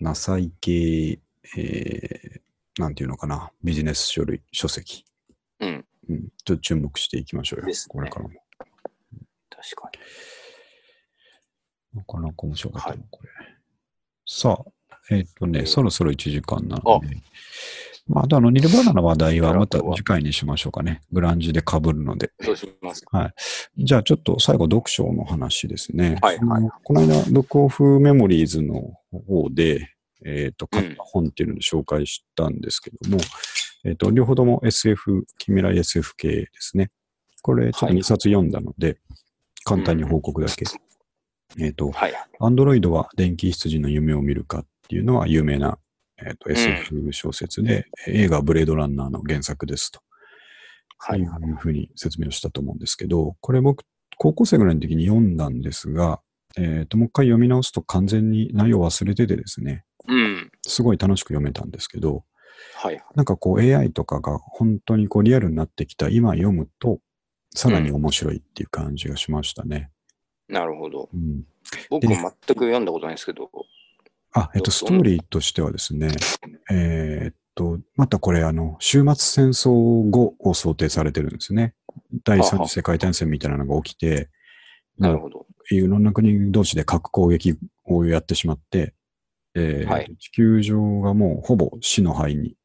な。なさい系、えー、なんていうのかな、ビジネス書類、書籍。うん、うん、ちょっと注目していきましょうよ。ねこれからも。確かに。なかなか面白かったな、はいこれ。さあ、えっ、とね、えーそろそろ1時間なので、まあ、あとあの、ニルバーナの話題はまた次回にしましょうかね。グランジで被るので。そうします。じゃあちょっと最後読書の話ですね。はいはいこの間、ブックオフメモリーズの方で、えっ、と、うん買った本っていうので紹介したんですけども、えっ、と、両方とも SF、近未来 SF 系ですね。これ、ちょっと2冊読んだので、簡単に報告だけ。えっ、と、はい。アンドロイドは電気羊の夢を見るかっていうのは有名な、えーとん SF 小説で、映画ブレードランナーの原作ですと。はいい。うふうに説明をしたと思うんですけど、これ僕、高校生ぐらいの時に読んだんですが、えっ、と、もう一回読み直すと完全に内容忘れててですね、うん。すごい楽しく読めたんですけど、はい。なんかこう AI とかが本当にこうリアルになってきた今読むと、さらに面白いっていう感じがしましたね。なるほど。うん、僕も全く読んだことないですけど、あ、えっと、どストーリーとしてはですね、えーっと、またこれ、あの、終末戦争後を想定されてるんですね。第三次世界大戦みたいなのが起きて、もなるほど。ういろんな国同士で核攻撃をやってしまって、えーはい地球上がもうほぼ死の灰に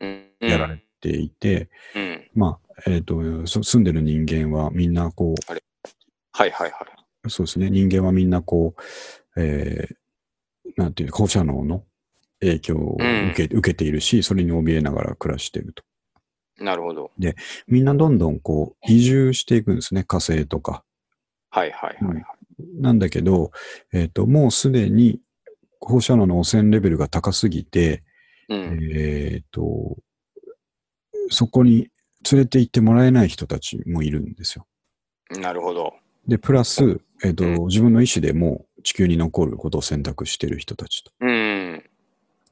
うん。やられていて、うん。まあ、えーっと、そ住んでる人間はみんなこう、はいはいはい。そうですね。人間はみんなこう、えーなんていう放射能の影響を受け,、受けているし、それに怯えながら暮らしていると。なるほど。みんなどんどんこう移住していくんですね。火星とか。はいはいはいはい。なんだけど、えっ、と、もうすでに放射能の汚染レベルが高すぎて、うん。えっ、と、そこに連れて行ってもらえない人たちもいるんですよ。なるほど。で、プラス、えっ、と、うん自分の意思でもう地球に残ることを選択している人たちと。うん。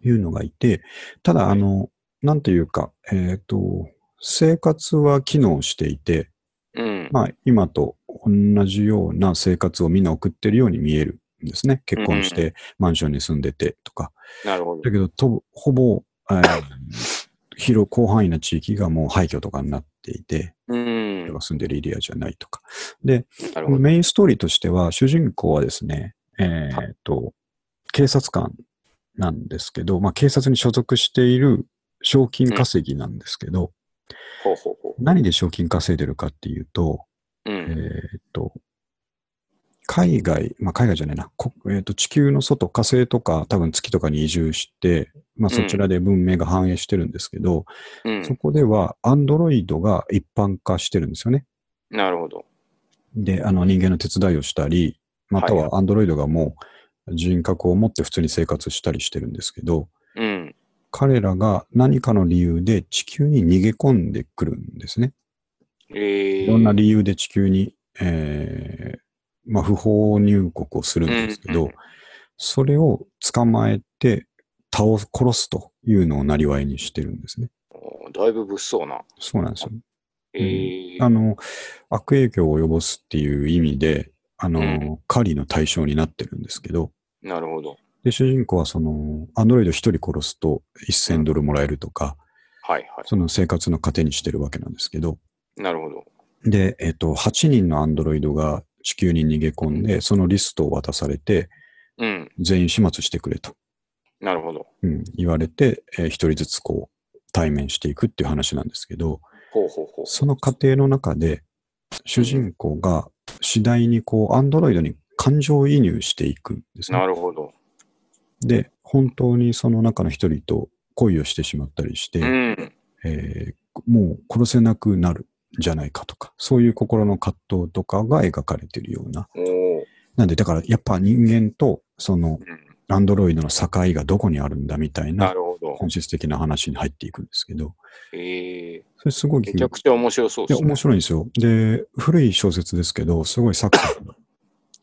いうのがいて、ただ、あの、なんていうか、えっ、と、生活は機能していて、うん。まあ、今と同じような生活をみんな送ってるように見えるんですね。結婚して、マンションに住んでてとか。なるほどだ。けど、とほぼ、えー広、広範囲な地域がもう廃墟とかになっていて、うん。人が住んでるエリアじゃないとか。で。メインストーリーとしては、主人公はですね、えーっと、警察官なんですけど、まあ、警察に所属している賞金稼ぎなんですけど、ほうほうほ何で賞金稼いでるかっていうと、う。ん。ーっと、海外、まあ、海外じゃないな、こえーっと、地球の外、火星とか、多分月とかに移住して、まあ、そちらで文明が繁栄してるんですけど、そうん。こでは、アンドロイドが一般化してるんですよね。なるほど。で、あの人間の手伝いをしたり、またはアンドロイドがもう人格を持って普通に生活したりしてるんですけど、うん。彼らが何かの理由で地球に逃げ込んでくるんですね。ええ。いろんな理由で地球に、えーまあ、不法入国をするんですけど、うんうんそれを捕まえて倒す、殺すというのをなりわいにしてるんですね。おだいぶ物騒な。そうなんですよ。ええ。あの、悪影響を及ぼすっていう意味で、あの、うん狩りの対象になってるんですけど、なるほど。で、主人公はその、アンドロイド一人殺すと1000ドルもらえるとか、はいはその生活の糧にしてるわけなんですけど、い。なるほど。で、えっと、8人のアンドロイドが地球に逃げ込んで、そのリストを渡されて、うん。全員始末してくれと、なるほど。うん、言われて、えー一人ずつこう、対面していくっていう話なんですけど、ほうほうほう。その過程の中で、主人公が次第にこう、アンドロイドに感情移入していくんですねな。るほど。で、本当にその中の一人と恋をしてしまったりして、うん。えーもう殺せなくなるんじゃないかとか、そういう心の葛藤とかが描かれているような。なんで、だからやっぱ人間とそのうん。アンドロイドの境がどこにあるんだみたいな。本質的な話に入っていくんですけど、ええ。それすごいめちゃくちゃ面白そうですね。面白いんですよ。で、古い小説ですけど、すごいサクサク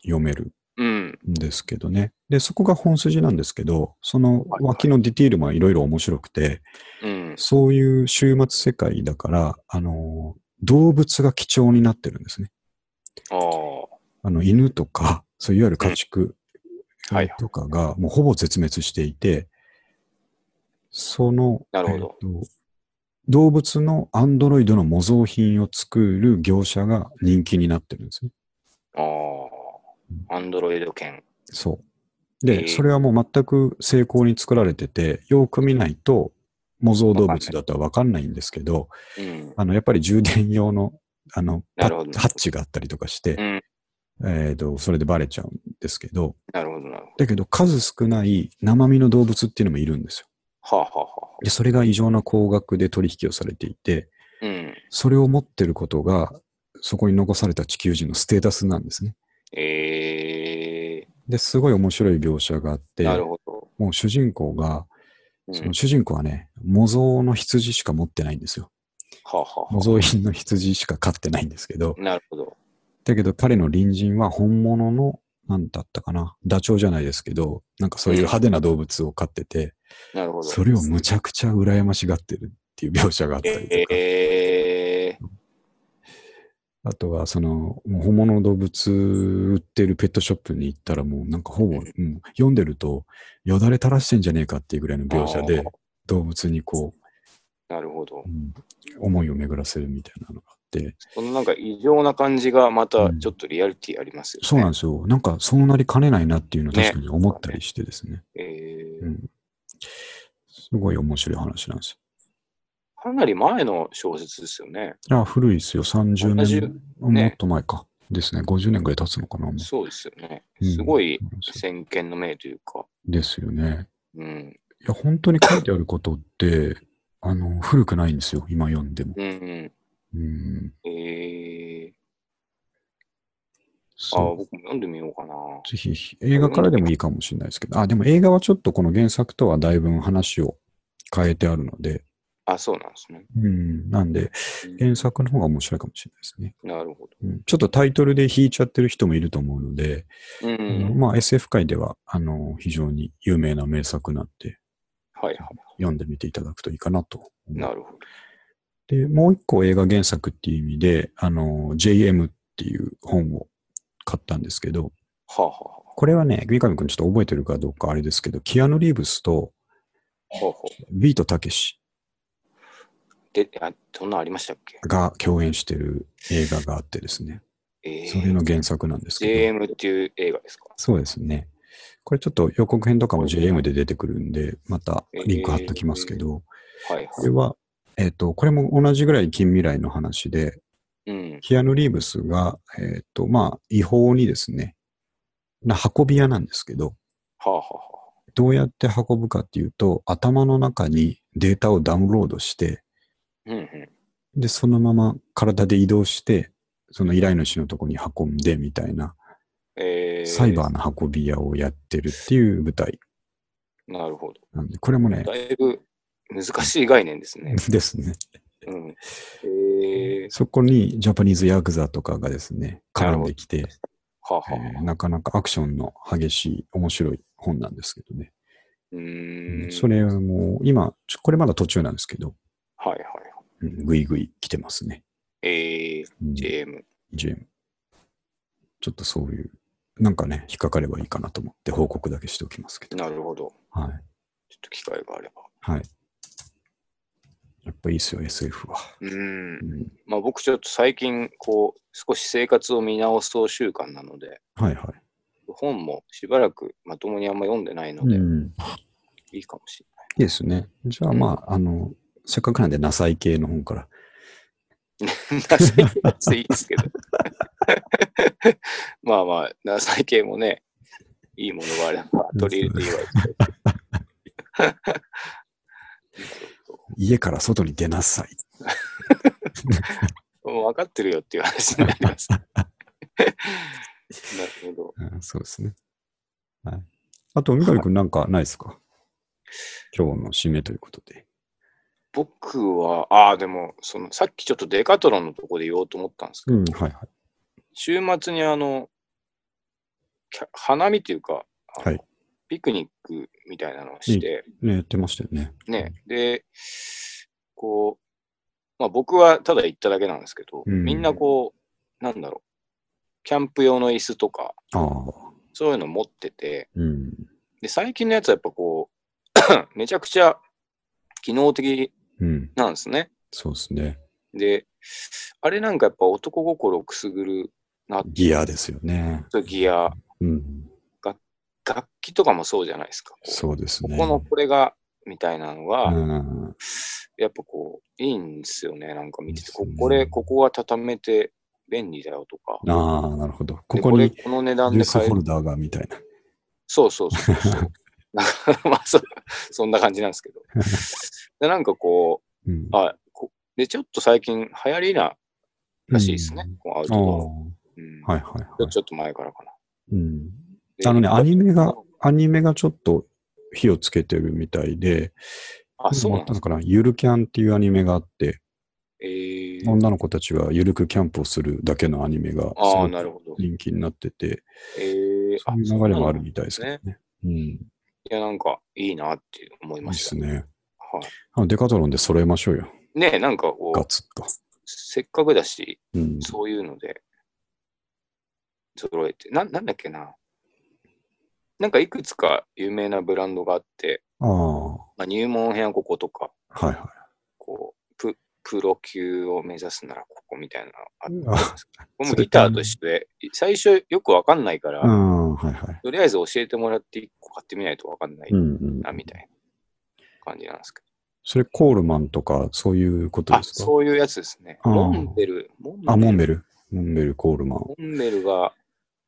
読めるうん。んですけどね。で、そこが本筋なんですけど、その脇のディティールもいろいろ面白くて、うん。そういう終末世界だから、あの、動物が貴重になってるんですね。ああ。あの、犬とか、そういわゆる家畜とかがもうほぼ絶滅していて、その、なるほどえーと動物のアンドロイドの模造品を作る業者が人気になってるんですね。ああ。アンドロイド犬。そう。で、えーそれはもう全く成功に作られてて、よく見ないと、模造動物だとはわかんないんですけど、うん。あの、やっぱり充電用の、あの、ハッチがあったりとかしてう、ん。えっ、と、それでバレちゃうんですけど、なるほど、なるほだけど数少ない生身の動物っていうのもいるんですよ。ど。はあ、はあはあはで、それが異常な高額で取引をされていて、あ、うん。それを持ってることが、そこに残された地球人のステータスなんですね。えで、すごい面白い描写があってー、、なるほど。もう主人公が、うん、その主人公はね、模造の羊しか持ってないんですよ。はあ、はあは模造品の羊しか飼ってないんですけどあ、、なるほど。だけど彼の隣人は本物の、なんだったかな、ダチョウじゃないですけど、なんかそういう派手な動物を飼ってて、なるほど。それをむちゃくちゃ羨ましがってるっていう描写があったりとか、えあとはその、本物の動物売ってるペットショップに行ったらもうなんかほぼ、うん読んでるとよだれ垂らしてんじゃねえかっていうぐらいのー、描写で動物にこなるほどう、う。ん思いを巡らせるみたいなのがあって、そのなんか異常な感じがまたうんちょっとリアリティありますよね。そうなんですよ。なんかそうなりかねないなっていうのを確かに思ったりしてですね。えーうん、すごい面白い話なんですかなり前の小説ですよね。よ。あ、古いですよ。30同じ年、ねもっと前か。ですね。50年ぐらい経つのかな。そうですよね。うんすごい先見の明というか。ですよね。うん。いや、本当に書いてあることって、あの、古くないんですよ。今読んでも。うんうん。うん。えー、あ。僕も読んでみようかな。ぜひ、映画からでもいいかもしれないですけど、あ、でも映画はちょっとこの原作とはだいぶ話を変えてあるので、あ、そうなんですね。うん。なんで、うん原作の方が面白いかもしれないですね。なるほど。うん、ちょっとタイトルで引いちゃってる人もいると思うので、うあのん。まあ SF 界では、あの、非常に有名な名作なんで、はいは読んでみていただくといいかなと。なるほど。で、もう一個映画原作っていう意味で、あの、JM っていう本を買ったんですけど、はあ、はあはこれはね、三上くんちょっと覚えてるかどうかあれですけど、キアヌ・リーブスとあ、はあはあ、ビートたけしで、あ、そんなんありましたっけ？が共演してる映画があってですね、えー、それの原作なんですけど、JM っていう映画ですか？そうですね。これちょっと予告編とかも JM で出てくるんで、またリンク貼っときますけど、はいこれは、えっ、と、これも同じぐらい近未来の話で、うん。キアヌ・リーブスが、えっ、と、まあ、違法にですね、な運び屋なんですけど、はあ、はあはどうやって運ぶかっていうと、頭の中にデータをダウンロードして、あ、うんうん。で、そのまま体で移動して、その依頼主のとこに運んでみたいな、えー、サイバーな運び屋をやってるっていう舞台なるほど。なんで、これもね、だいぶ難しい概念ですね。<laughs> ですね。うん。えー、そこにジャパニーズヤクザとかがですね、絡んできて、はあ、はあはあ、えーなかなかアクションの激しい、面白い本なんですけどね。うーん。それも、今、これまだ途中なんですけど、はいはい。うんぐいぐい来てますね。えー、うん JM。GM。ちょっとそういう、なんかね、引っかかればいいかなと思って報告だけしておきますけど。なるほど。はい。ちょっと機会があれば。はい。やっぱいいですよ、SF は。うーんう。ん、まあ僕ちょっと最近、こう、少し生活を見直そう習慣なので、はいはい。本もしばらくまともにあんま読んでないので、うん。いいかもしれない。いいですね。じゃあまあ、あの、せっかくなんで、ナサイ系の本から。なさい系いいですけど。<laughs> まあまあ、なさい系もね、いいものがあれば取り入れていいわけで。家から外に出なさい。どもう分かってるよっていう話になります。<laughs> なるほど。うんそうですね。はい。あと、三上くんなんかないですか？今日の締めということで。僕は、ああ、でも、その、さっきちょっとデカトロンのとこで言おうと思ったんですけど、うん、はいはい。週末にあの、花見というか、はいピクニックみたいなのをして、ね、やってましたよね。ね、で、こう、まあ僕はただ行っただけなんですけど、うんみんなこう、なんだろう、キャンプ用の椅子とか。そういうの持ってて、うん。で、最近のやつはやっぱこう、<coughs> めちゃくちゃ機能的うん。なんですね。そうですね。で、あれなんかやっぱ男心をくすぐるなギアですよね。ギア、うん。楽器とかもそうじゃないですか。そうですね。ここのこれが、みたいなのが、うん。やっぱこう、いいんですよね。なんか見てて、ここれ、ここは畳めて便利だよとか。ああ、なるほど。ここにこの値段で買える。ホルダーがみたいな。そうそうそうそう。<laughs> まあそ、そんな感じなんですけど。<laughs> でなんかこうんう、あこで、ちょっと最近流行りならしいですね。こうアウトドア。うんはいはいはい。ちょっと前からかな。うん、であのね、アニメが、アニメがちょっと火をつけてるみたいで、あ、そうなんか。のかな、ゆるキャンっていうアニメがあって、えー、女の子たちがゆるくキャンプをするだけのアニメがすああ、ごくなるほど。人気になってて、えー、そういう流れもあるみたいですけどね。うん。いいや、なんかいいなって思いました。すね。はあデカトロンで揃えましょうよ。い、ねえなんかこう、ガツッと。せっかくだし、うん。そういうので、揃えて、ななんだっけな。なんかいくつか有名なブランドがあって、あまあ、入門編はこことか、いはい。こうプ、プロ級を目指すならここみたいなのがあって、あこれもギターと一緒で、最初よくわかんないから、うん、はいはい。とりあえず教えてもらって一個買ってみないとわかんないうんうん。な、みたいな感じなんですけど。それコールマンとかそういうことあ、ですか？そういうやつですね。モンベル、モンベルあ、モンベル。モンベル、コールマン。モンベルが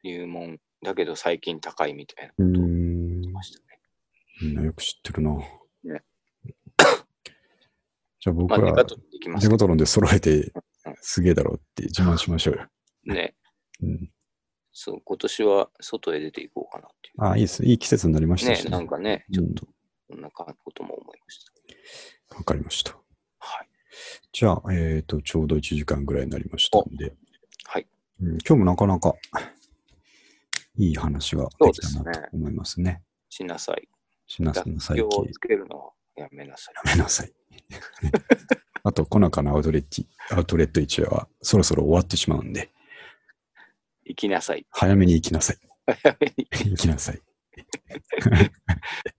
入門だけど最近高いみたいなことを言んって。ましたね。みんなよく知ってるな。ね <coughs> じゃあ僕まあ、デトロンで揃えてうんすげえだろうって自慢しましょうよ。ね。うん、そう、今年は外へ出ていこうかなっていう。あ、いいです。いい季節になりましたし、ね、なんかね、ちょっうんと、こんなことも思いました。わかりました。はい。じゃあ、えっ、と、ちょうど1時間ぐらいになりましたんで、はい。うん、今日もなかなかいい話ができたなと思いますね。しなさい。しなさ楽いをつけるのはやめなさい。めなさい。<laughs> あと、コナカのアウトレット、アウトレット市はそろそろ終わってしまうんで、行きなさい。早めに行きなさい。早めに。<laughs> 行きなさい。<laughs>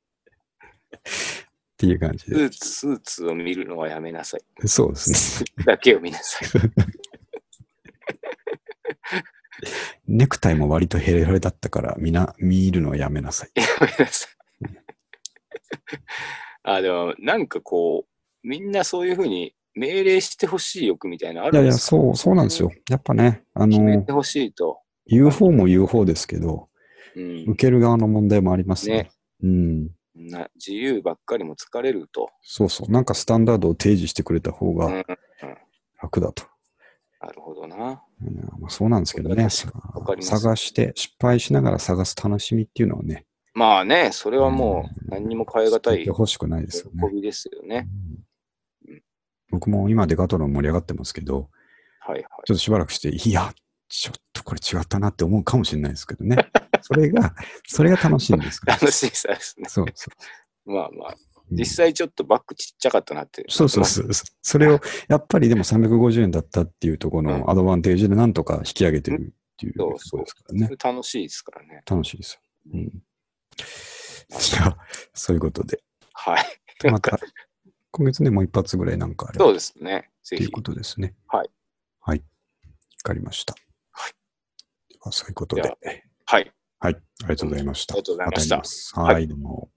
っていう感じで。スーツ、スーツを見るのはやめなさい。そうですね。だけを見なさい。ネクタイも割とヘレヘレだったから、みな、見るのはやめなさい。やめなさい。あ、でも、なんかこう、みんなそういうふうに命令してほしい欲みたいなのあいやいや、るんですか？そう、そうなんですよ。やっぱね、あの決めて、ほしいと。言う方も言う方ですけど、うん受。ける側の問題もありますね。ねうん。な自由ばっかりも疲れると。そうそう。なんかスタンダードを提示してくれた方が楽だと。なるほどな。うんまあ、そうなんですけどね。探して、失敗しながら探す楽しみっていうのはね、まあね、それはもう何にも変え難い捨ててほしくないですよね。喜びですよね。うん僕も今デカトロン盛り上がってますけど、はいはい。ちょっとしばらくして、いや、ちょっとこれ違ったなって思うかもしれないですけどね。<laughs> それが、それが楽しいんですから。楽しいさですね。そうそう。まあまあ、うん実際ちょっとバッグちっちゃかったなって。そうそうそう。それを、やっぱりでも350円だったっていうところうんのアドバンテージでなんとか引き上げてるっていうそうことですからそね。れ楽しいですからね。楽しいですよ。うん。じゃあ、そういうことで。はい。また、今月ね、もう一発ぐらいなんかあればそうですね。ぜひという。ことですね。はい。はい。わかりました。そういうことで。はい。はい。ありがとうございました。ありがとうございましたはい、どうも。